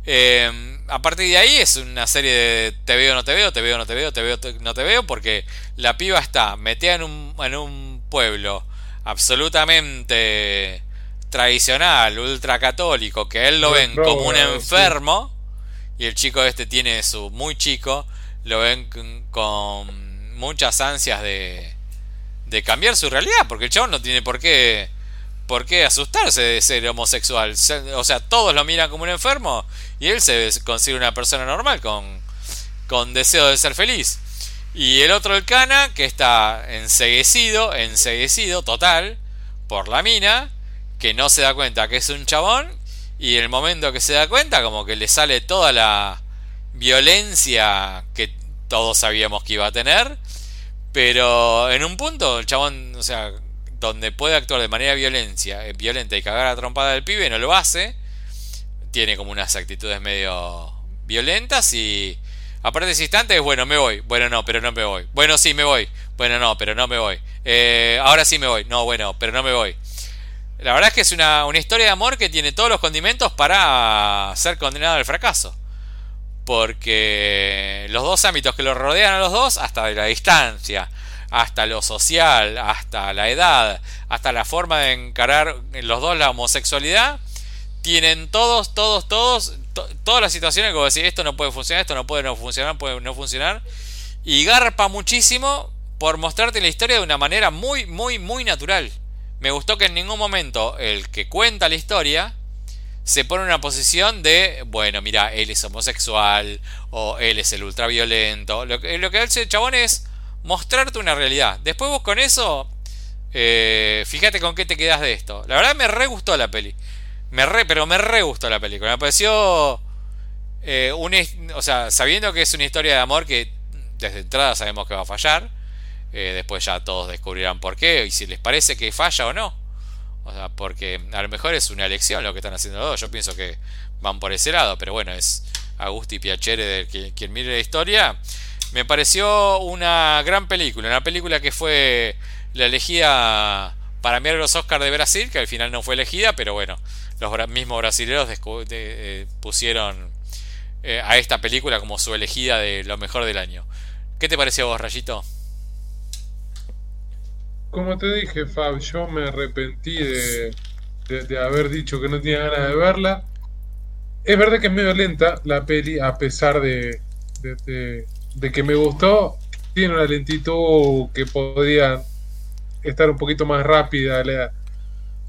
Eh, a partir de ahí es una serie de te veo, no te veo, te veo, no te veo, te veo, no te veo, porque la piba está metida en un, en un pueblo absolutamente tradicional, ultracatólico, que él lo ven como un enfermo y el chico este tiene su muy chico, lo ven con muchas ansias de, de cambiar su realidad, porque el chabón no tiene por qué, por qué asustarse de ser homosexual. O sea, todos lo miran como un enfermo y él se considera una persona normal con, con deseo de ser feliz. Y el otro, el cana, que está enseguecido, enseguecido total por la mina, que no se da cuenta que es un chabón y el momento que se da cuenta como que le sale toda la violencia que todos sabíamos que iba a tener. Pero en un punto el chabón, o sea, donde puede actuar de manera violencia, eh, violenta y cagar a trompada del pibe, no lo hace. Tiene como unas actitudes medio violentas y aparte de ese instante es bueno, me voy. Bueno, no, pero no me voy. Bueno, sí, me voy. Bueno, no, pero no me voy. Eh, ahora sí me voy. No, bueno, pero no me voy. La verdad es que es una, una historia de amor que tiene todos los condimentos para ser condenado al fracaso porque los dos ámbitos que lo rodean a los dos, hasta de la distancia, hasta lo social, hasta la edad, hasta la forma de encarar los dos la homosexualidad, tienen todos, todos, todos, todas las situaciones como decir esto no puede funcionar, esto no puede no funcionar, puede no funcionar, y garpa muchísimo por mostrarte la historia de una manera muy, muy, muy natural. Me gustó que en ningún momento el que cuenta la historia se pone en una posición de, bueno, mira, él es homosexual o él es el ultraviolento. Lo lo que hace el chabón es mostrarte una realidad. Después vos con eso, eh, fíjate con qué te quedas de esto. La verdad me re gustó la peli. Me re, pero me re gustó la película. Me pareció, eh, un, o sea, sabiendo que es una historia de amor que desde entrada sabemos que va a fallar. Eh, después ya todos descubrirán por qué y si les parece que falla o no. O sea, porque a lo mejor es una elección lo que están haciendo los dos. Yo pienso que van por ese lado, pero bueno, es Agusti Piacere de quien, quien mire la historia. Me pareció una gran película, una película que fue la elegida para mirar los Oscars de Brasil, que al final no fue elegida, pero bueno, los mismos brasileños eh, pusieron eh, a esta película como su elegida de lo mejor del año. ¿Qué te pareció a vos, Rayito? como te dije, Fab, yo me arrepentí de, haber dicho que no tenía ganas de verla. Es verdad que es medio lenta la peli, a pesar de, de, que me gustó. Tiene una lentitud que podría estar un poquito más rápida. La,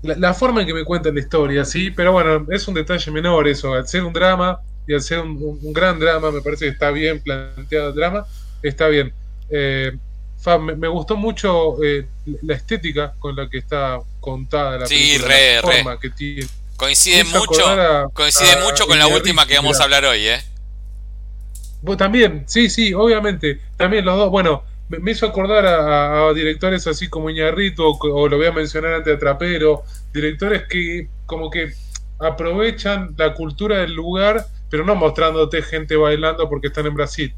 la, forma en que me cuentan la historia, sí, pero bueno, es un detalle menor eso. Al ser un drama y al ser un, gran drama, me parece que está bien planteado el drama, está bien. Eh, me, gustó mucho eh, la estética con la que está contada la sí, re, forma que tiene. Coincide mucho, coincide mucho con la última que vamos a hablar hoy, ¿eh? También, sí, sí, obviamente. También los dos, bueno, me, hizo acordar a, directores así como Iñarrito, o, lo voy a mencionar antes a Trapero, directores que como que aprovechan la cultura del lugar, pero no mostrándote gente bailando porque están en Brasil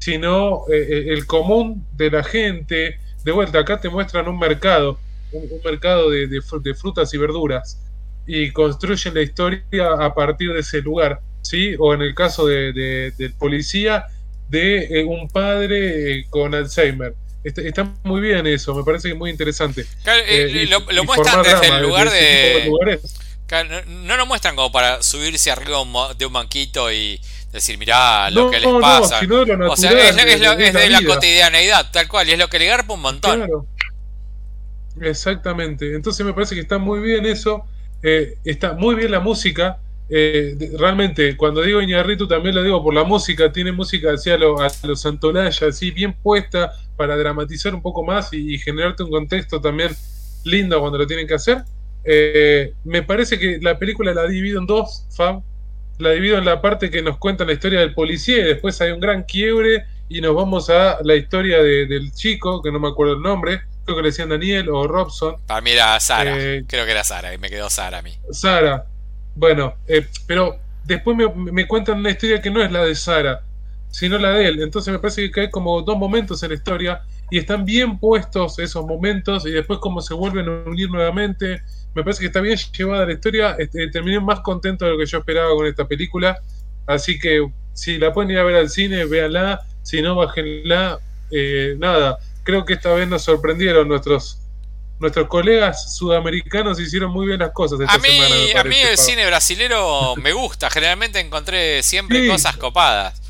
sino eh, eh, el común de la gente. De vuelta, acá te muestran un mercado, un, mercado de, de, frutas y verduras, y construyen la historia a partir de ese lugar, ¿sí? O en el caso de, del policía, de eh, un padre con Alzheimer. Está, muy bien eso, me parece que es muy interesante. lo, muestran desde el lugar de... no, lo muestran como para subirse arriba de un banquito y decir, mirá lo que les pasa. o sea, es, de la, cotidianeidad, tal cual, y es lo que le garpa un montón. Exactamente. Entonces me parece que está muy bien eso. Eh, está muy bien la música. Eh, realmente, cuando digo Iñarritu también lo digo por la música. Tiene música hacia lo, a los Santolaya, así bien puesta para dramatizar un poco más y, generarte un contexto también lindo cuando lo tienen que hacer. Eh, me parece que la película la divido en dos, Fab la divido en la parte que nos cuenta la historia del policía y después hay un gran quiebre y nos vamos a la historia del chico, que no me acuerdo el nombre, creo que le decían Daniel o Robson. Para mí era Sara, eh, creo que era Sara, y me quedó Sara a mí. Sara, bueno, eh, pero después me, cuentan una historia que no es la de Sara, sino la de él. Entonces me parece que hay como dos momentos en la historia y están bien puestos esos momentos y después como se vuelven a unir nuevamente me parece que está bien llevada la historia. Este, terminé más contento de lo que yo esperaba con esta película. Así que si la pueden ir a ver al cine, véanla. Si no, bájenla. Eh, nada, creo que esta vez nos sorprendieron nuestros nuestros colegas sudamericanos hicieron muy bien las cosas esta a mí, a mí el cine brasilero (laughs) me gusta. Generalmente encontré siempre cosas copadas.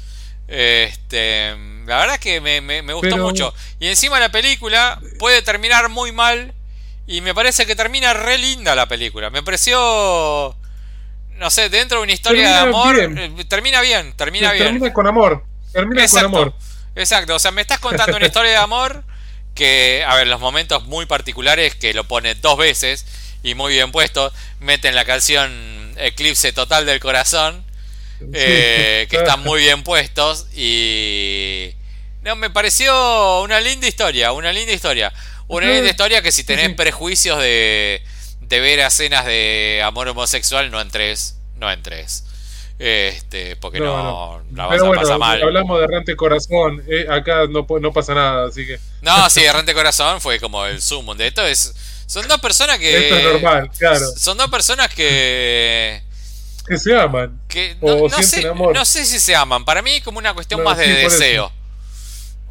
Este, La verdad es que me, gustó mucho. Y encima la película puede terminar muy mal. Y me parece que termina re linda la película. Me pareció. No sé, dentro de una historia de amor. Eh, termina bien, termina bien. Termina con amor. Termina con amor. Exacto, o sea, me estás contando una (laughs) historia de amor que, a ver, los momentos muy particulares que lo pone dos veces y muy bien puesto, meten la canción Eclipse Total del Corazón, eh, que están muy bien puestos y... No, me pareció una linda historia, una linda historia. Una linda historia que si tenés prejuicios de, de ver escenas de amor homosexual, no entres, no entres. Este, porque no, la vas Pero bueno, mal. Hablamos de Errante Corazón, eh, acá no, no pasa nada, así que. No, sí, Errante Corazón fue como el sumo de esto. Es, son dos personas que. Esto es normal, claro. Son dos personas que. Que se aman. Que no, sé, no sé si se aman. Para mí, como una cuestión más de deseo.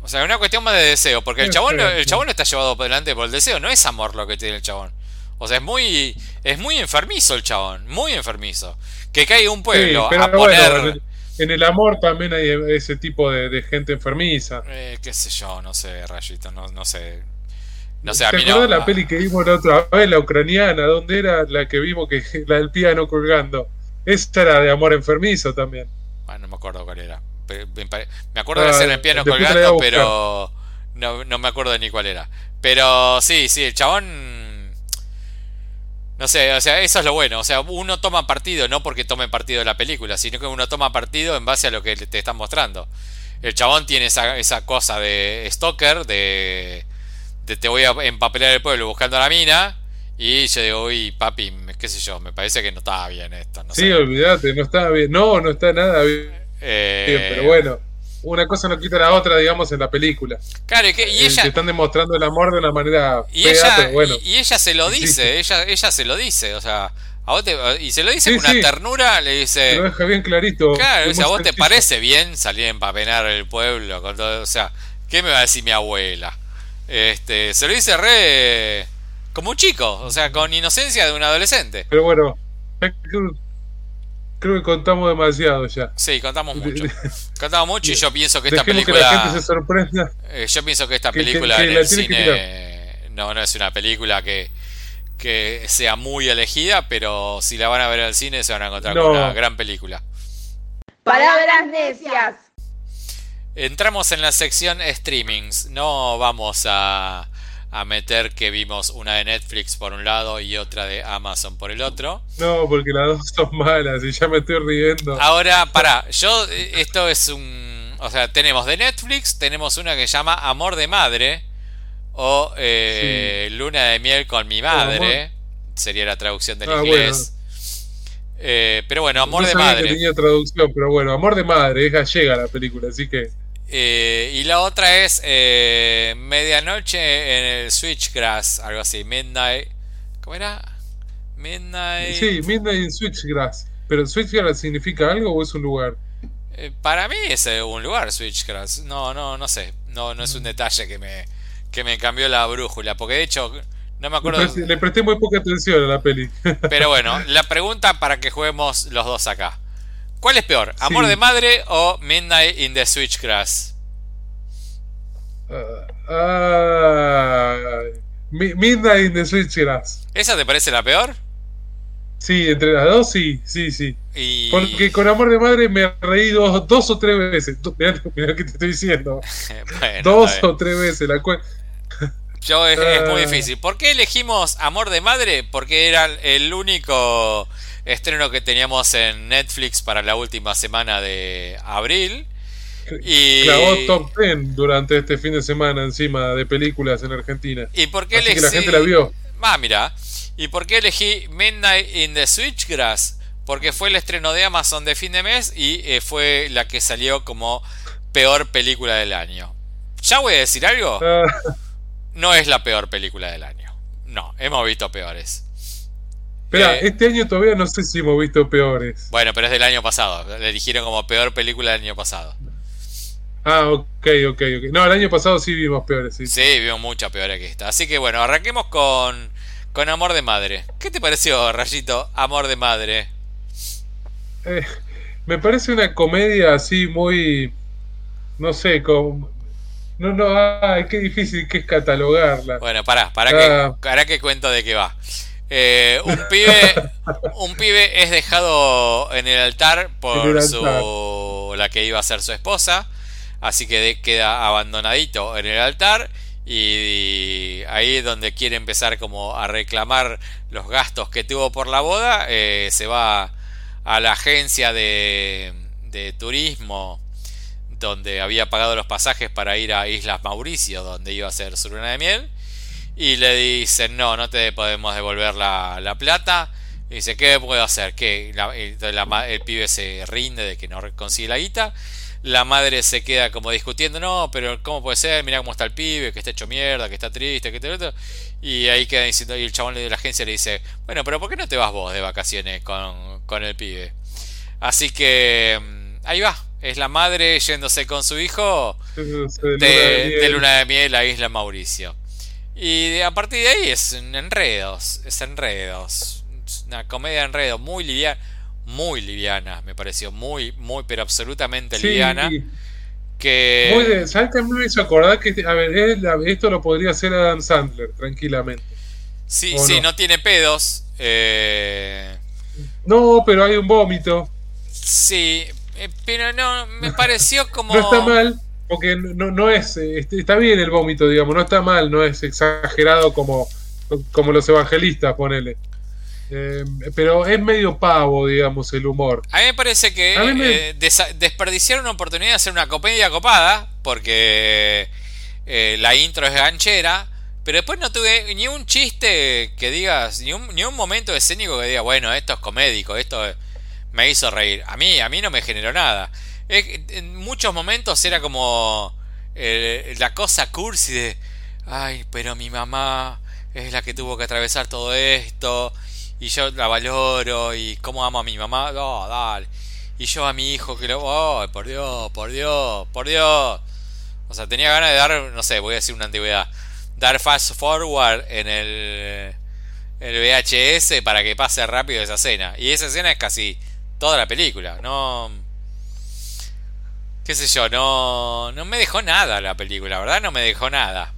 O sea, una cuestión más de deseo. Porque el chabón, el chabón no está llevado por delante por el deseo. No es amor lo que tiene el chabón. O sea, es muy, es muy enfermizo el chabón. Muy enfermizo que caiga un pueblo a poner... en el amor también hay ese tipo de, gente enfermiza. Eh, qué sé yo, no sé, Rayito, no, no sé. No sé, a mí no, la peli que vimos la otra vez, la ucraniana? ¿Dónde era la que vimos que (laughs) la del piano colgando? Esa era de amor enfermizo también. Bueno, no me acuerdo cuál era. Me acuerdo de ser el piano colgando, pero no, no me acuerdo ni cuál era. Pero sí, sí, el chabón no sé, o sea, eso es lo bueno. O sea, uno toma partido no porque tome partido de la película, sino que uno toma partido en base a lo que te están mostrando. El chabón tiene esa, esa cosa de stalker, de, de te voy a empapelar el pueblo buscando a la mina. Y yo digo, uy, papi, qué sé yo, me parece que no estaba bien esto. No sí, olvídate, no estaba bien. No, no está nada bien. Eh, pero bueno una cosa no quita la otra, digamos, en la película. Claro, y, que, y eh, ella. están demostrando el amor de una manera. Y, ella, bueno, y, ella se lo dice, ella, ella se lo dice, o sea. A vos te, y se lo dice con una ternura, le dice. Lo deja bien clarito. Claro, a vos te parece bien salir a empapenar el pueblo, con todo, o sea, ¿qué me va a decir mi abuela? Este, se lo dice re. como un chico, o sea, con inocencia de un adolescente. Pero bueno, Creo que contamos demasiado ya. Sí, contamos mucho. contamos mucho y yo pienso que esta película. Que la gente se sorprenda. Eh, yo pienso que esta película en el cine. No, no es una película que, que sea muy elegida, pero si la van a ver al cine se van a encontrar con una gran película. Palabras necias. Entramos en la sección streamings. No vamos a a meter que vimos una de Netflix por un lado y otra de Amazon por el otro. No, porque las dos son malas y ya me estoy riendo. Ahora, para, yo, esto es un... O sea, tenemos de Netflix, tenemos una que se llama Amor de Madre o eh, Luna de Miel con mi madre, sería la traducción del ah, inglés. Eh, pero bueno, Amor de Madre. Que tenía traducción, pero bueno, Amor de Madre, es gallega la película, así que... Eh, y la otra es eh, Medianoche en el Switchgrass, algo así. Midnight. ¿Cómo era? Midnight. Sí, Midnight en Switchgrass. ¿Pero Switchgrass significa algo o es un lugar? Eh, para mí es un lugar, Switchgrass. No, no, no sé. No, no es un detalle que me, que me cambió la brújula. Porque de hecho, no me acuerdo. Le presté, muy poca atención a la peli. Pero bueno, (laughs) la pregunta para que juguemos los dos acá. ¿Cuál es peor? ¿Amor de madre o Midnight in the Switchgrass? Uh, uh, Midnight in the Switchgrass. ¿Esa te parece la peor? Sí, entre las dos sí, sí, sí. Porque con Amor de Madre me he reído dos, o tres veces. (laughs) Mirá, lo que te estoy diciendo. (laughs) dos o tres veces. La (laughs) Yo es, es, muy ah. difícil. ¿Por qué elegimos Amor de Madre? Porque era el único estreno que teníamos en Netflix para la última semana de abril. (laughs) Y clavó top 10 durante este fin de semana encima de películas en Argentina. ¿Y por qué elegí... la gente la vio. Ah, mira. ¿Y por qué elegí Midnight in the Switchgrass? Porque fue el estreno de Amazon de fin de mes y eh, fue la que salió como peor película del año. Ya voy a decir algo. Ah. No es la peor película del año. No, hemos visto peores. Espera, eh, este año todavía no sé si hemos visto peores. Bueno, pero es del año pasado. Le dijeron como peor película del año pasado. Ah, ok, ok, ok. No, el año pasado sí vimos peores, sí. Sí, vimos muchas peores que esta. Así que bueno, arranquemos con, con Amor de Madre. ¿Qué te pareció, Rayito, Amor de Madre? Eh, me parece una comedia así muy... no sé, con... No, no, ay, qué difícil que es catalogarla. Bueno, pará, pará, Ah. que, pará que cuento de qué va. Eh, un pibe un pibe es dejado en el altar por su la que iba a ser su esposa así que de- queda abandonadito en el altar y, ahí es donde quiere empezar como a reclamar los gastos que tuvo por la boda eh, se va a la agencia de, de turismo donde había pagado los pasajes para ir a Islas Mauricio donde iba a ser su luna de miel y le dicen, no, no te podemos devolver la, la plata. Y dice, ¿qué puedo hacer? que el pibe se rinde de que no consigue la guita. La madre se queda como discutiendo, no, pero ¿cómo puede ser? Mira cómo está el pibe, que está hecho mierda, que está triste, que otro. Y ahí queda diciendo, y el chabón de la agencia le dice, bueno, pero ¿por qué no te vas vos de vacaciones con, con el pibe? Así que mm, ahí va, es la madre yéndose con su hijo De, de, de luna de miel a Isla Mauricio. Y a partir de ahí es enredos, es enredos. Es una comedia de enredos muy liviana, muy liviana, me pareció, muy, muy, pero absolutamente Sí, liviana. Que muy de, ¿Sabes que a mí me hizo acordar que, a ver, esto lo podría hacer Adam Sandler, tranquilamente? sí, ¿o sí, no? no tiene pedos. eh, No, pero hay un vómito. sí, eh, pero no, me pareció como... (laughs) No está mal, porque no, no es, eh, est- está bien el vómito, digamos, no está mal, no es exagerado como, como los evangelistas, ponele. Eh, pero es medio pavo, digamos, el humor. A mí me parece que me- eh, desperdiciaron una oportunidad de hacer una comedia copada, porque eh, la intro es ganchera, pero después no tuve ni un chiste que digas, ni un, ni un momento escénico que diga, bueno, esto es comédico, esto me hizo reír. A mí, a mí no me generó nada. En muchos momentos era como eh, la cosa cursi de, ay, pero mi mamá es la que tuvo que atravesar todo esto y yo la valoro y cómo amo a mi mamá, no, dale. Y yo a mi hijo que lo, ay, por Dios, por Dios, por Dios. O sea, tenía ganas de dar, no sé, voy a decir una antigüedad, dar fast forward en el, el VHS para que pase rápido esa escena. Y esa escena es casi toda la película, no qué sé yo, no no me dejó nada la película, ¿verdad? No me dejó nada.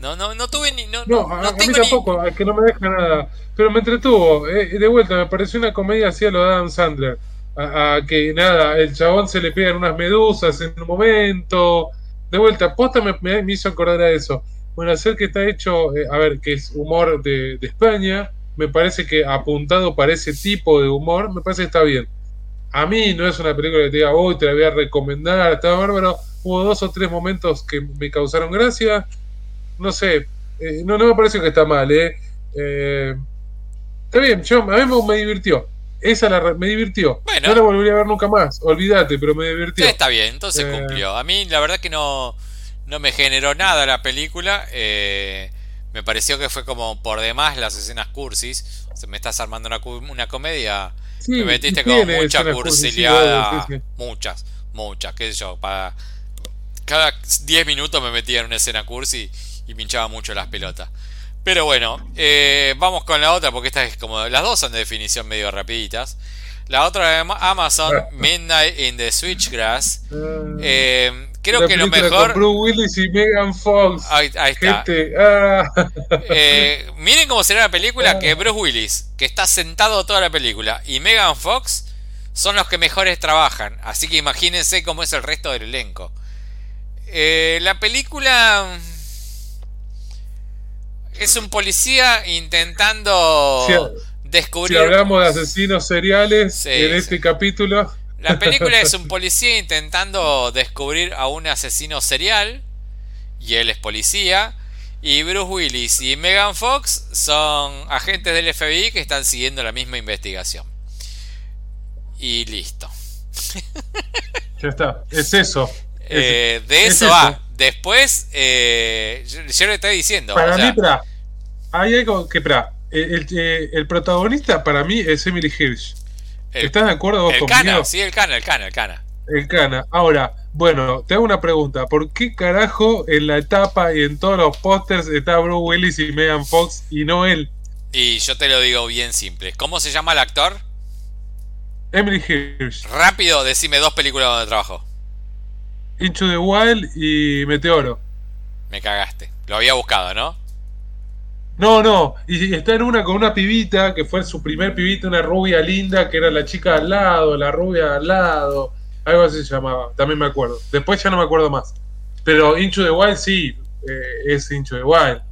No no no tuve ni no, No, no, a, a mí tengo ni tampoco, es que no me deja nada. Pero me entretuvo. eh, de vuelta, me pareció una comedia así a lo de Adam Sandler. A, a que nada, el chabón se le pegan unas medusas en un momento. De vuelta, posta me hizo acordar a eso. Bueno, hacer que está hecho, eh, a ver, que es humor de, de España. Me parece que apuntado para ese tipo de humor, me parece que está bien. A mí no es una película que te diga, hoy te la voy a recomendar, está bárbaro. Hubo dos o tres momentos que me causaron gracia. No sé, eh, no, no me parece que está mal, ¿eh? Eh, está bien, yo, a mí me, me divirtió. Esa la, me divirtió. Bueno. No la volvería a ver nunca más, olvídate, pero me divirtió. Está bien, entonces Eh. cumplió. A mí la verdad que no, no me generó nada la película. eh, me pareció que fue como por demás las escenas cursis. O sea, me estás armando una comedia. Sí, me metiste con mucha cursiliada. sí. Muchas, muchas, qué sé yo. Para, cada 10 minutos me metía en una escena cursi y pinchaba mucho las pelotas. Pero bueno, eh, vamos con la otra porque esta es como. Las dos son de definición medio rapiditas. La otra Ama- Amazon, Midnight in the Switchgrass. Ah, Eh, creo la que lo mejor. Con Bruce Willis y Megan Fox. Ahí, ahí está. Gente, ah, Eh, miren cómo será la película que Bruce Willis, que está sentado toda la película, y Megan Fox son los que mejores trabajan. Así que imagínense cómo es el resto del elenco. Eh, la película es un policía intentando Si- si descubrir. hablamos de asesinos seriales Sí, en sí. este capítulo. La película es un policía intentando descubrir a un asesino serial y él es policía. Y Bruce Willis y Megan Fox son agentes del FBI que están siguiendo la misma investigación. Y listo. (laughs) Ya está, es eso. Eh, de es eso eso. va. Después, eh, yo, yo le estoy diciendo. Para o sea, mí, hay algo que, el, el- eh, el protagonista para mí es Emily Hirsch. El, ¿Estás de acuerdo vos el conmigo? cana, sí, el cana, el cana, el cana. El Cana. Ahora, bueno, te hago una pregunta. ¿Por qué carajo en la etapa y en todos los pósters está Bruce Willis y Megan Fox y no él? Y yo te lo digo bien simple. ¿Cómo se llama el actor? Emily Hirsch. Rápido, decime dos películas donde trabajó. Into the Wild y Meteoro. Me cagaste. Lo había buscado, ¿no? No, no, y está en una con una pibita, que fue su primer pibita, una rubia linda, que era la chica al lado, la rubia al lado, algo así se llamaba, también me acuerdo. Después ya no me acuerdo más. Pero Into the Wild sí, eh, es Into the Wild.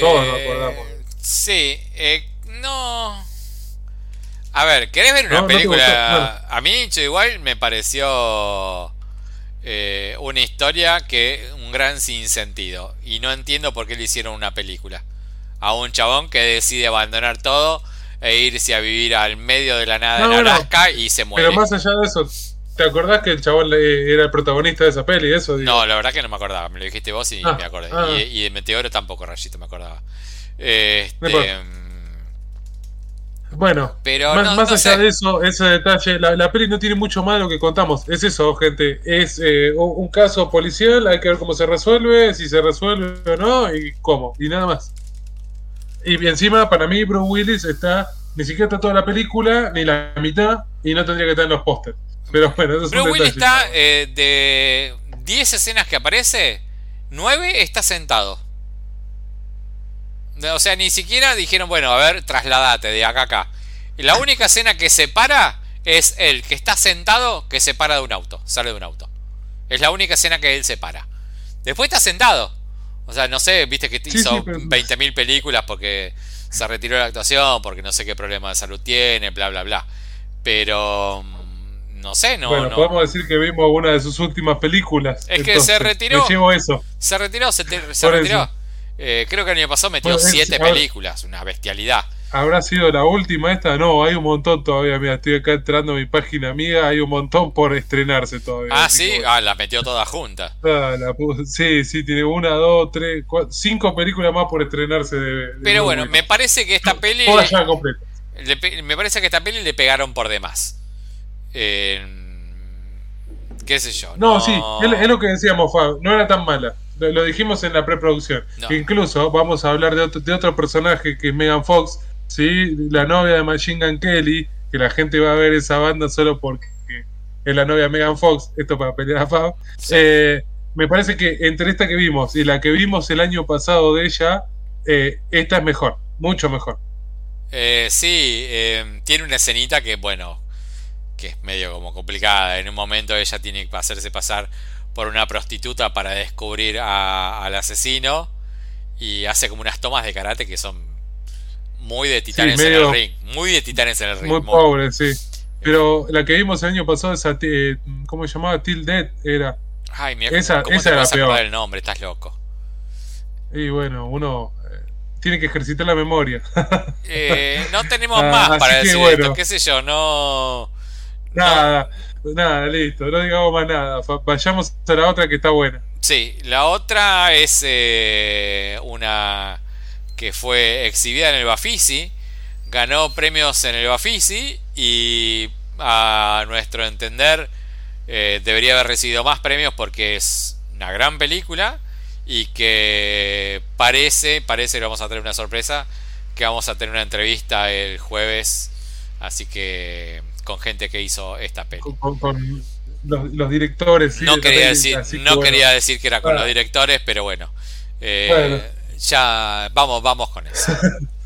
Todos nos acordamos. Sí, eh, no. A ver, ¿querés ver una película? A mí Into the Wild me pareció eh, una historia que un gran sinsentido. Y no entiendo por qué le hicieron una película a un chabón que decide abandonar todo e irse a vivir al medio de la nada en Alaska y se muere. Pero más allá de eso, ¿te acordás que el chabón era el protagonista de esa peli? Eso, No, la verdad que no me acordaba. Me lo dijiste vos y ah, me acordé. Ah. Y, de Meteoro tampoco, Rayito, me acordaba. Este, bueno, pero más, allá de eso, ese detalle, la, peli no tiene mucho más de lo que contamos. Es eso, gente. Es eh, un caso policial, hay que ver cómo se resuelve, si se resuelve o no, y cómo, y nada más. Y encima, para mí, Bruce Willis está. Ni siquiera está toda la película, ni la mitad, y no tendría que estar en los pósters. Pero bueno, eso es Bruce Willis está eh, de 10 escenas que aparece, 9 está sentado. O sea, ni siquiera dijeron, bueno, a ver, trasladate de acá a acá. Y la única escena que se para es el que está sentado que se para de un auto, sale de un auto. Es la única escena que él se para. Después está sentado. O sea, no sé, viste que hizo 20.000 películas porque se retiró de la actuación, porque no sé qué problema de salud tiene, bla, bla, bla. Pero mm, no sé, no. Bueno, podemos decir que vimos una de sus últimas películas. Es que se retiró. Eso. Se retiró, se, retiró. Eh, creo que el año pasado metió 7 películas, una bestialidad. ¿Habrá sido la última esta? No, hay un montón todavía. Mira, estoy acá entrando a mi página amiga. Hay un montón por estrenarse todavía. Ah, sí, ah, las metió todas juntas. Ah, sí, sí, tiene una, dos, tres, cuatro, cinco películas más por estrenarse. De, Pero bueno, me parece que esta (laughs) peli. Todas ya completas. me parece que esta peli le pegaron por demás. Eh, ¿Qué sé yo? No, sí, es, lo que decíamos, Fab. No era tan mala. Lo, dijimos en la preproducción. Incluso vamos a hablar de otro, de otro personaje que es Megan Fox ¿sí? La novia de Machine Gun Kelly, que la gente va a ver esa banda solo porque es la novia de Megan Fox, esto para pelear a Fab. Eh, me parece que entre esta que vimos y la que vimos el año pasado de ella, eh, esta es mejor, mucho mejor. Eh, sí, tiene una escenita que, bueno, que es medio como complicada. En un momento ella tiene que hacerse pasar por una prostituta para descubrir al asesino y hace como unas tomas de karate que son muy de titanes en el ring. Muy de titanes en el ring. Muy, pobre, sí. Pero la que vimos el año pasado, esa, eh, ¿cómo se llamaba? Till Dead era. Ay, mira, esa, ¿cómo esa te era vas peor. el nombre? Estás loco. Y bueno, uno eh, tiene que ejercitar la memoria. eh, no tenemos (laughs) ah, más para decir esto, qué sé yo, no. Nada, nada, listo, no digamos más nada. Vayamos a la otra que está buena. Sí, la otra es eh, una que fue exhibida en el Bafisi, ganó premios en el Bafisi y a nuestro entender eh, debería haber recibido más premios porque es una gran película y que parece, parece que vamos a tener una sorpresa, que vamos a tener una entrevista el jueves, así que con gente que hizo esta película. Con, los, directores. no quería, decir, no quería decir que era con los directores, pero bueno. Eh, bueno ya vamos, vamos con eso.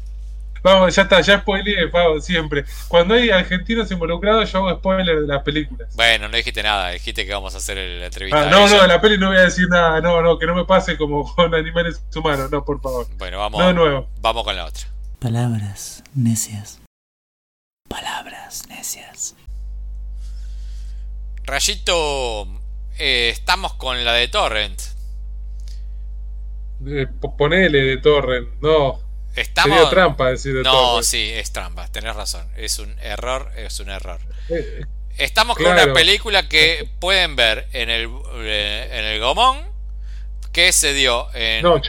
(laughs) vamos, ya está, ya spoileé, siempre. Cuando hay argentinos involucrados, yo hago spoiler de las películas. Bueno, no dijiste nada, dijiste que vamos a hacer la entrevista. Ah, no, no, de la peli no voy a decir nada, no, no, que no me pase como (laughs) con animales humanos, no, por favor. Bueno, vamos, nuevo. vamos con la otra. Palabras necias. Palabras necias. Rayito, eh, estamos con la de Torrent ponele de torre no. Estamos... trampa decir de No, sí, es trampa, tenés razón. Es un error, es un error. Eh, Estamos con una película que pueden ver en el, eh, en el Gomón, que se dio en... No,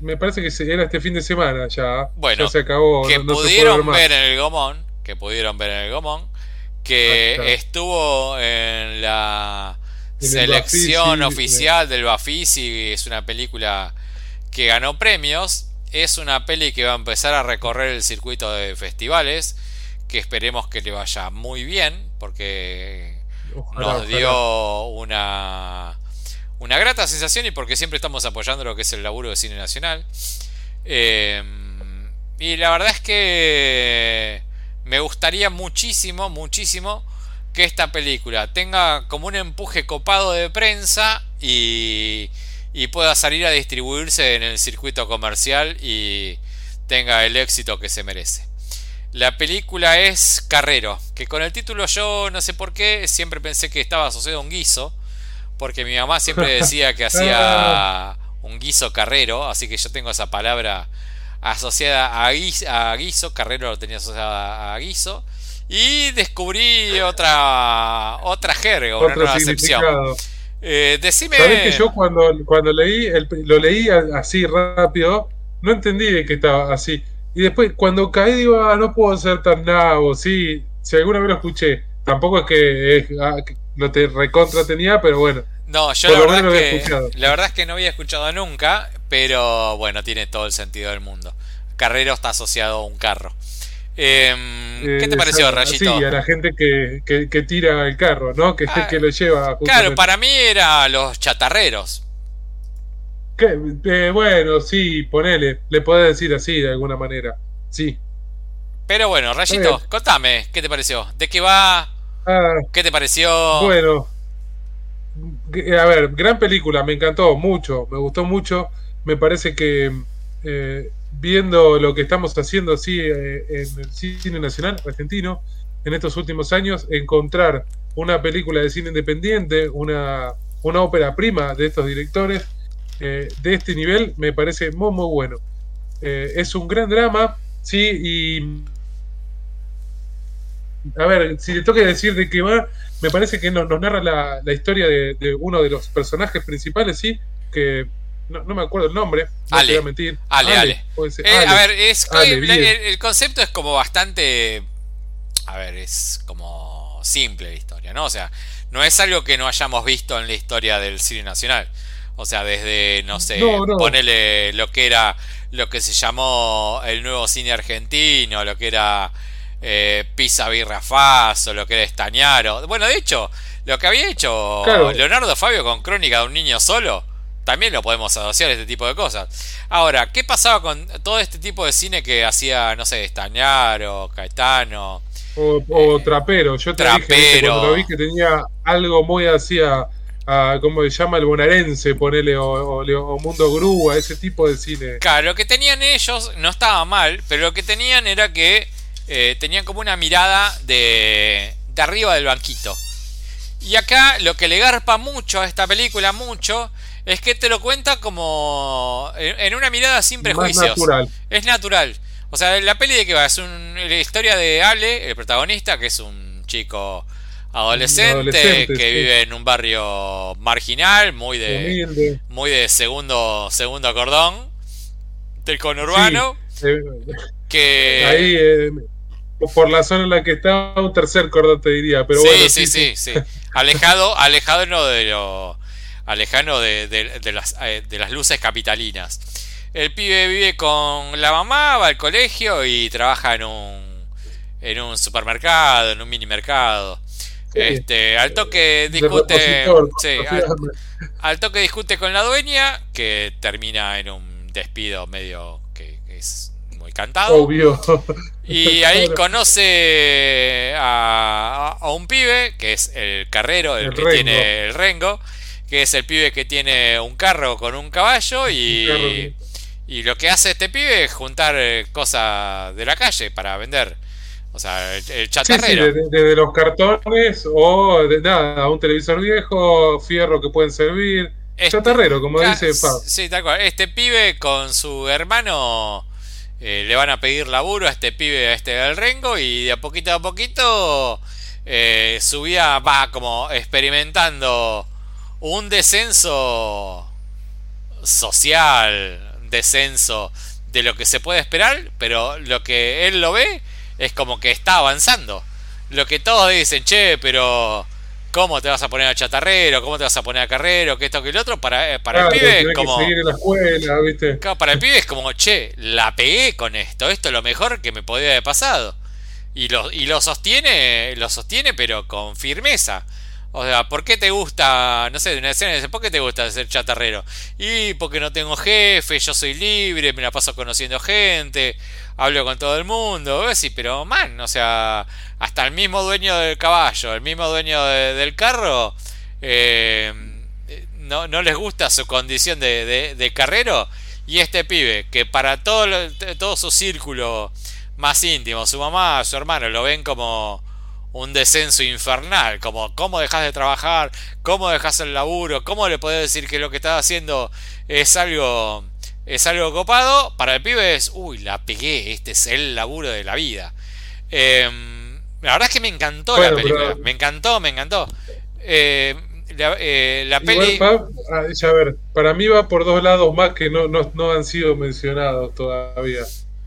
me parece que era este fin de semana ya. Bueno, se acabó. Que pudieron ver, en el Gomón, que pudieron ver en el Gomón, que ah, estuvo en la selección oficial del Bafisi, es una película que ganó premios, es una peli que va a empezar a recorrer el circuito de festivales, que esperemos que le vaya muy bien, porque Ojalá, nos ojalá. dio una, una grata sensación y porque siempre estamos apoyando lo que es el laburo de cine nacional. Eh, y la verdad es que me gustaría muchísimo, muchísimo que esta película tenga como un empuje copado de prensa y, y pueda salir a distribuirse en el circuito comercial y tenga el éxito que se merece. La película es Carrero, que con el título yo no sé por qué siempre pensé que estaba asociado a un guiso, porque mi mamá siempre (laughs) decía que hacía un guiso carrero, así que yo tengo esa palabra asociada a guiso, a guiso Carrero lo tenía asociada a guiso, y descubrí otra otra jerga, una Otro nueva acepción. Eh, decime... Sabés que yo cuando, cuando leí, el- lo leí así rápido, no entendí de que estaba así. Y después, cuando caí, digo, ah, no puedo ser tan nabo, sí, si alguna vez lo escuché. Tampoco es que, ah, lo te recontra tenía, pero bueno. No, yo la verdad, lo que, escuchado. la verdad es que no había escuchado nunca, pero bueno, tiene todo el sentido del mundo. Carrero está asociado a un carro. Em, ¿Qué te Eh, pareció, Rayito? Sí, a la gente que, que, que tira el carro, ¿no? Que, Ah, que lo lleva. Claro, justamente. para mí era los chatarreros. Que, eh, bueno, sí, ponele, le podés decir así de alguna manera. Sí. Pero bueno, Rayito, bien. contame, ¿qué te pareció? ¿De qué va? Ah, ¿Qué te pareció? Bueno, g- a ver, gran película, me encantó mucho, me gustó mucho. Me parece que eh, viendo lo que estamos haciendo así eh, en el cine nacional argentino en estos últimos años, encontrar una película de cine independiente, una, una ópera prima de estos directores eh, de este nivel, me parece muy, muy bueno. Eh, es un gran drama, sí, y a ver, si le toca decir de qué va, me parece que nos, nos narra la, la historia de uno de los personajes principales, sí, que no, no me acuerdo el nombre, no Ale. voy a mentir. Ale, Ale. Eh, Ale. A ver, es, el, el- el concepto es como bastante. A ver, es como simple la historia, ¿no? O sea, no es algo que no hayamos visto en la historia del cine nacional. O sea, desde, no sé, No, no. ponele lo que era, lo que se llamó el nuevo cine argentino, lo que era eh, Pisa Birra Faso, lo que era Estañaro. Bueno, de hecho, lo que había hecho Claro. Leonardo Fabio con Crónica de un niño solo, también lo podemos asociar a este tipo de cosas. Ahora, ¿qué pasaba con todo este tipo de cine que hacía, no sé, Estañaro, Caetano? O, o trapero, yo te dije ¿viste? Trapero. cuando lo vi que tenía algo muy así a, a ¿cómo se llama? El bonaerense, ponele, o, o, o Mundo Grúa, ese tipo de cine. Claro, lo que tenían ellos no estaba mal, pero lo que tenían era que eh, tenían como una mirada de, de arriba del banquito. Y acá lo que le garpa mucho a esta película, mucho, es que te lo cuenta como en, una mirada sin prejuicios. natural. Es natural. O sea, la peli de que va es un- la historia de Ale, el protagonista, que es un chico adolescente, Adolescente, que sí. vive en un barrio marginal, muy de Humilde. muy de segundo segundo cordón del conurbano, que ahí, eh, por la zona en la que está, un tercer cordón te diría, pero sí, bueno. sí, sí, sí, alejado alejado no de lo alejado de, de- de las eh, de las luces capitalinas. El pibe vive con la mamá, va al colegio y trabaja en un en un supermercado, en un mini mercado. Sí. Este, al toque discute, sí, al, toque discute con la dueña, que termina en un despido medio que, que es muy cantado. Obvio. Y (laughs) ahí conoce a, a un pibe, que es el carrero, el, El que Rengo. tiene el Rengo, que es el pibe que tiene un carro con un caballo y, y lo que hace este pibe es juntar eh, cosas de la calle para vender. O sea, el, el Sí, sí, chatarrero. desde de, los cartones o de nada, un televisor viejo, fierro que pueden servir. Este- Chatarrero, como dice Pab. Sí, tal cual. Este pibe con su hermano eh, le van a pedir laburo a este pibe, a este del Rengo, y de a poquito a poquito eh, su vida va como experimentando un descenso social, descenso de lo que se puede esperar, pero lo que él lo ve es como que está avanzando. Lo que todos dicen, che, pero ¿cómo te vas a poner a chatarrero? ¿Cómo te vas a poner a carrero? Que esto, que el otro, para, eh, para Claro, el pibe es como... que seguir en la escuela, ¿viste? Claro, para el pibe es como, che, la pegué con esto, esto es lo mejor que me podía haber pasado. Y lo, y lo sostiene, lo sostiene, pero con firmeza. O sea, ¿por qué te gusta, no sé, de una escena dice, ¿por qué te gusta ser chatarrero? Y porque no tengo jefe, yo soy libre, me la paso conociendo gente, hablo con todo el mundo, sí, pero man, o sea, hasta el mismo dueño del caballo, el mismo dueño del carro, eh, no, no, les gusta su condición de, de, carrero. Y este pibe, que para todo, todo su círculo más íntimo, su mamá, su hermano, lo ven como un descenso infernal, como cómo dejas de trabajar, cómo dejas el laburo, cómo le podés decir que lo que estás haciendo es algo es algo copado, para el pibe es, uy, la pegué, este es el laburo de la vida. Em, la verdad es que me encantó la película, me encantó, me encantó. Eh, la, eh, la peli... Ah, a ver, para mí va por dos lados más que no, no, no han sido mencionados todavía.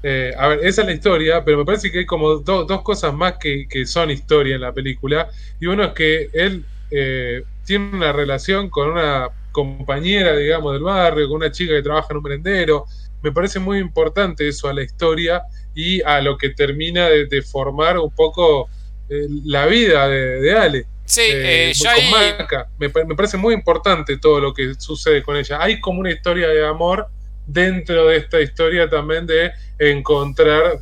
Eh, a ver, esa es la historia, pero me parece que hay como dos cosas más que, son historia en la película. Y uno es que él eh, tiene una relación con una compañera, digamos, del barrio, con una chica que trabaja en un merendero. Me parece muy importante eso a la historia y a lo que termina de, formar un poco eh, la vida de, Ale. Sí, yo me, me parece muy importante todo lo que sucede con ella. Hay como una historia de amor dentro de esta historia también de encontrar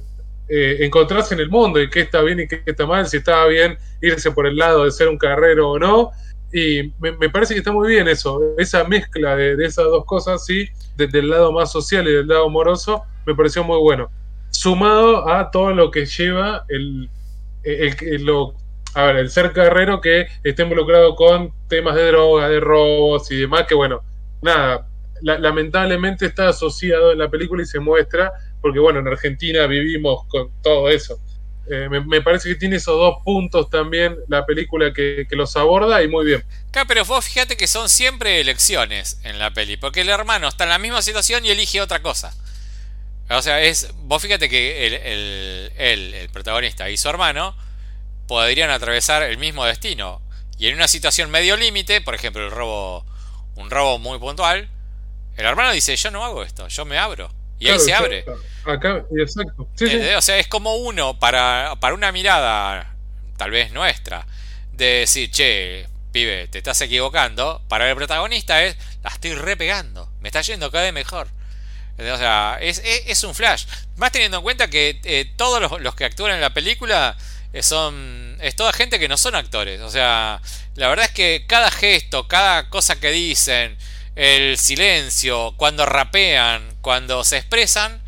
eh, encontrarse en el mundo y qué está bien y qué está mal, si estaba bien irse por el lado de ser un carrero o no. Y me, parece que está muy bien eso, esa mezcla de, esas dos cosas, sí, desde el lado más social y del lado amoroso, me pareció muy bueno. Sumado a todo lo que lleva el, el, lo, a ver, el ser carrero que esté involucrado con temas de droga, de robos y demás, que bueno, nada, lamentablemente está asociado en la película y se muestra, porque bueno, en Argentina vivimos con todo eso. Eh, me, parece que tiene esos dos puntos también la película que, los aborda y muy bien. Claro, pero vos fíjate que son siempre elecciones en la peli, porque el hermano está en la misma situación y elige otra cosa. O sea, es vos fíjate que el, el, el protagonista y su hermano podrían atravesar el mismo destino. Y en una situación medio límite, por ejemplo, el robo, un robo muy puntual, el hermano dice, yo no hago esto, yo me abro. Y ahí se abre. Acá, exacto. O sea, es como uno para, para una mirada, tal vez nuestra, de decir, che, pibe, te estás equivocando. Para el protagonista es, la estoy repegando, me está yendo cada vez mejor. O sea, es, es, un flash. Más teniendo en cuenta que eh, todos los, los, que actúan en la película eh, son. Es toda gente que no son actores. O sea, la verdad es que cada gesto, cada cosa que dicen, el silencio, cuando rapean, cuando se expresan,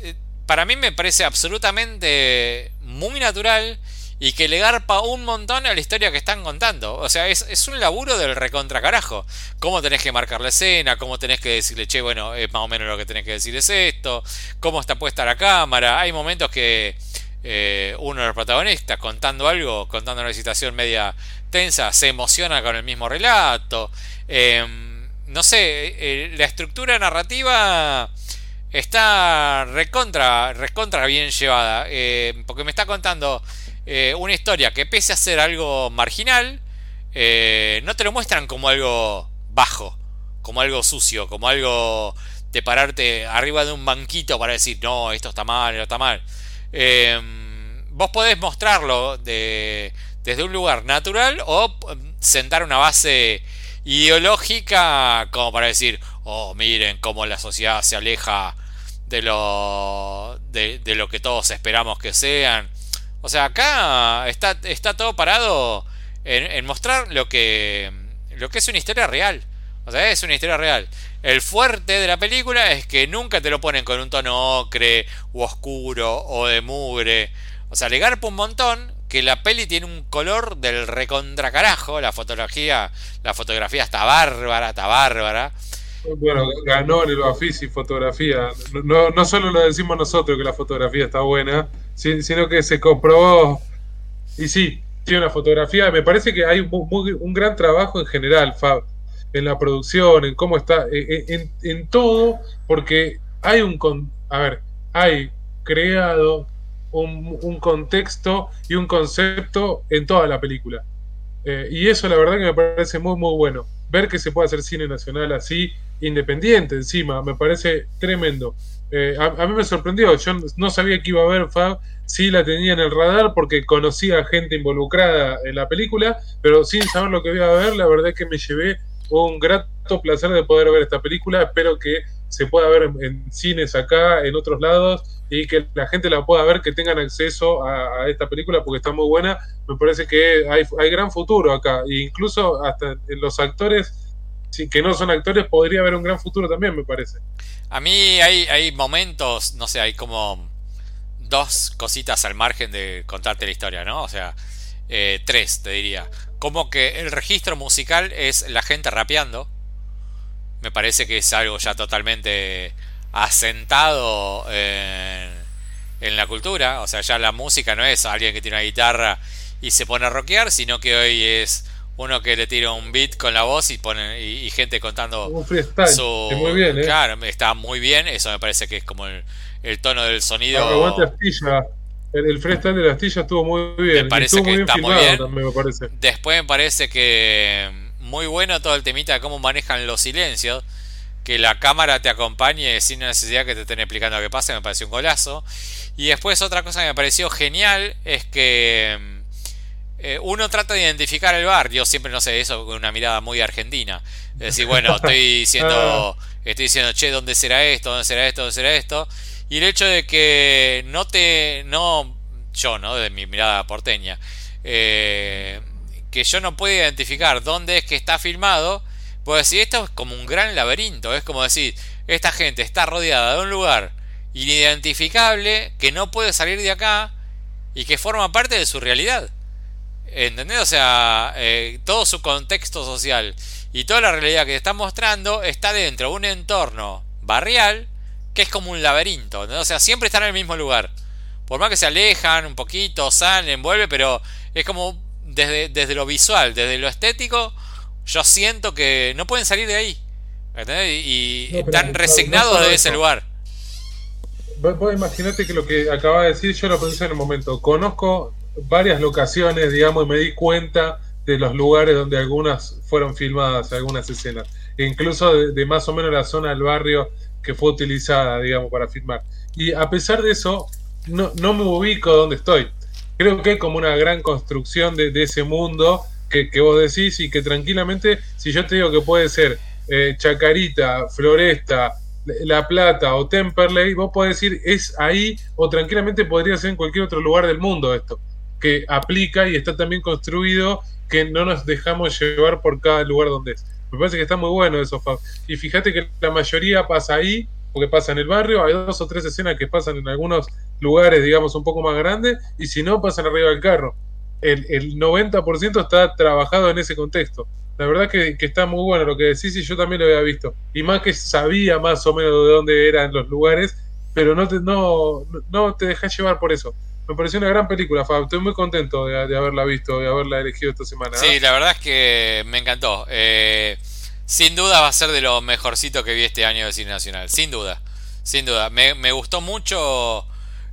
eh, para mí me parece absolutamente muy natural y que le garpa un montón a la historia que están contando. O sea, es, un laburo del recontra carajo. Cómo tenés que marcar la escena, cómo tenés que decirle, che, bueno, es más o menos lo que tenés que decir es esto, cómo está puesta la cámara. Hay momentos que eh, uno de los protagonistas contando algo, contando una situación media tensa, se emociona con el mismo relato. Eh, no sé, eh, la estructura narrativa está recontra, recontra bien llevada. Eh, porque me está contando eh, una historia que pese a ser algo marginal, no te lo muestran como algo bajo, como algo sucio, como algo de pararte arriba de un banquito para decir, no, esto está mal, esto está mal. vos podés mostrarlo de, desde un lugar natural o sentar una base ideológica como para decir, oh, miren cómo la sociedad se aleja de lo, de, lo que todos esperamos que sean. O sea, acá está, está todo parado en, mostrar lo que, lo que es una historia real. O sea, es una historia real. El fuerte de la película es que nunca te lo ponen con un tono ocre, o oscuro, o de mugre. O sea, le garpa un montón que la peli tiene un color del recontra carajo, la fotografía, la fotografía está bárbara, está bárbara. Bueno, ganó en el Bafisi fotografía. No, no solo lo decimos nosotros que la fotografía está buena, sino que se comprobó. Y sí, tiene una fotografía. Me parece que hay un, gran trabajo en general, Fab, en la producción, en cómo está, e, e, en, en todo, porque hay un. A ver, hay creado un, contexto y un concepto en toda la película. Eh, y eso la verdad que me parece muy muy bueno. Ver que se puede hacer cine nacional así, independiente encima, me parece tremendo. eh, a, a, mí me sorprendió. Yo no sabía que iba a haber Fab. Sí la tenía en el radar porque conocía gente involucrada en la película, pero sin saber lo que iba a ver, la verdad es que me llevé un grato placer de poder ver esta película. Espero que se pueda ver en, cines acá, en otros lados, y que la gente la pueda ver, que tengan acceso a, esta película porque está muy buena. Me parece que hay, hay gran futuro acá, e incluso hasta en los actores que no son actores podría haber un gran futuro también, me parece. A mí hay, hay momentos, no sé, hay como dos cositas al margen de contarte la historia, ¿no? O sea, eh, tres, te diría. Como que el registro musical es la gente rapeando. Me parece que es algo ya totalmente asentado en, en la cultura. O sea, ya la música no es alguien que tiene una guitarra y se pone a rockear, sino que hoy es uno que le tira un beat con la voz y pone y, y gente contando un freestyle. su muy bien, ¿eh? claro está muy bien eso me parece que es como el, el tono del sonido. El, el freestyle de la astilla estuvo muy bien me parece que muy bien está muy bien también, me parece. después me parece que muy bueno todo el temita de cómo manejan los silencios que la cámara te acompañe sin necesidad que te estén explicando qué pasa me pareció un golazo y después otra cosa que me pareció genial es que eh, uno trata de identificar el barrio, siempre no sé, eso con una mirada muy argentina. Es decir, bueno, (laughs) estoy diciendo, estoy diciendo, che, ¿dónde será esto? ¿Dónde será esto? ¿Dónde será esto? Y el hecho de que no te, no, yo, ¿no? De mi mirada porteña, eh, que yo no puedo identificar dónde es que está filmado, pues decir, esto es como un gran laberinto, es como decir, esta gente está rodeada de un lugar inidentificable que no puede salir de acá y que forma parte de su realidad. ¿Entendés? O sea, eh, todo su contexto social y toda la realidad que está mostrando está dentro de un entorno barrial que es como un laberinto. O sea, siempre están en el mismo lugar. Por más que se alejan un poquito, salen, vuelven, pero es como desde, desde lo visual, desde lo estético, yo siento que no pueden salir de ahí. ¿entendés? Y, No, están resignados no de ese lugar. Vos, vos imaginate que lo que acaba de decir yo lo pensé en el momento. Conozco varias locaciones, digamos, y me di cuenta de los lugares donde algunas fueron filmadas, algunas escenas. E incluso de, de más o menos la zona del barrio que fue utilizada, digamos, para filmar. Y a pesar de eso, no, no me ubico donde estoy. Creo que hay como una gran construcción de, ese mundo que, que vos decís y que tranquilamente, si yo te digo que puede ser eh, Chacarita, Floresta, La Plata o Temperley, vos podés decir es ahí o tranquilamente podría ser en cualquier otro lugar del mundo esto, que aplica y está también construido que no nos dejamos llevar por cada lugar donde es. Me parece que está muy bueno eso, Fab. Y fíjate que la mayoría pasa ahí, porque pasa en el barrio, hay dos o tres escenas que pasan en algunos lugares, digamos, un poco más grandes, y si no, pasan arriba del carro. El, el 90% está trabajado en ese contexto. La verdad que, que está muy bueno lo que decís y yo también lo había visto. Y más que sabía más o menos de dónde eran los lugares, pero no te, no, no te dejas llevar por eso. Me pareció una gran película, Fab. Estoy muy contento de, de haberla visto, de haberla elegido esta semana. Sí, la verdad es que me encantó. Eh, sin duda va a ser de lo mejorcito que vi este año de cine nacional. Sin duda. Sin duda. Me, gustó mucho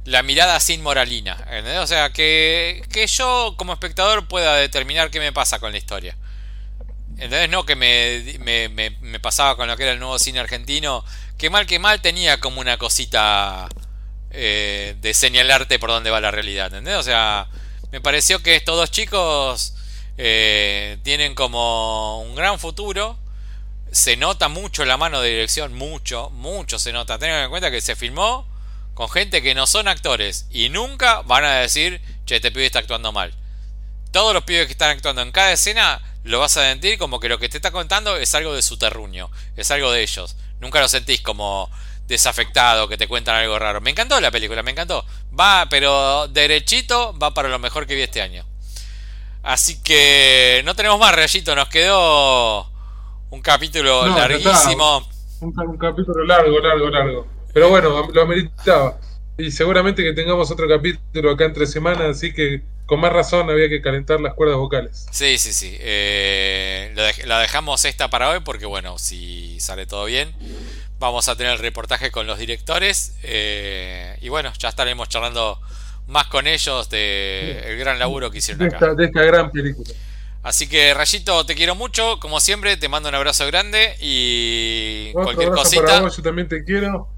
la mirada sin moralina. ¿entendés? O sea, que, que yo como espectador pueda determinar qué me pasa con la historia. ¿Entendés? No que me, me, me- me pasaba con lo que era el nuevo cine argentino. Que mal que mal tenía como una cosita eh, de señalarte por dónde va la realidad. ¿Entendés? O sea, me pareció que estos dos chicos eh, tienen como un gran futuro. Se nota mucho la mano de dirección, mucho, mucho se nota. Tengan en cuenta que se filmó con gente que no son actores y nunca van a decir, che, este pibe está actuando mal. Todos los pibes que están actuando en cada escena lo vas a sentir como que lo que te está contando es algo de su terruño, es algo de ellos. Nunca lo sentís como desafectado, que te cuentan algo raro. Me encantó la película, me encantó. Va, pero derechito va para lo mejor que vi este año. Así que no tenemos más, Rayito, nos quedó un capítulo No, larguísimo. Un, un capítulo largo, largo, largo. Pero bueno, lo ameritaba. Y seguramente que tengamos otro capítulo acá entre semanas, así que con más razón había que calentar las cuerdas vocales. Sí, sí, sí. Eh, dej- la dejamos esta para hoy porque, bueno, si sale todo bien, vamos a tener el reportaje con los directores. eh, y bueno, ya estaremos charlando más con ellos de el gran laburo que hicieron De acá. esta, de esta gran película. Así que, Rayito, te quiero mucho. Como siempre, te mando un abrazo grande y Otro cualquier cosita. para vos, yo también te quiero.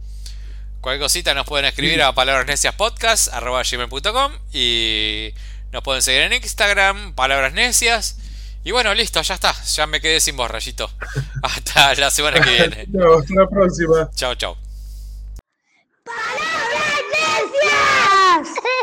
Cualquier cosita nos pueden escribir a palabrasneciaspodcast.com y nos pueden seguir en Instagram, Palabras Necias. Y bueno, listo, ya está. Ya me quedé sin voz, Rayito. (laughs) Hasta la semana que viene. (laughs) No, hasta la próxima. Chao, chao. ¡Palabras necias! (laughs)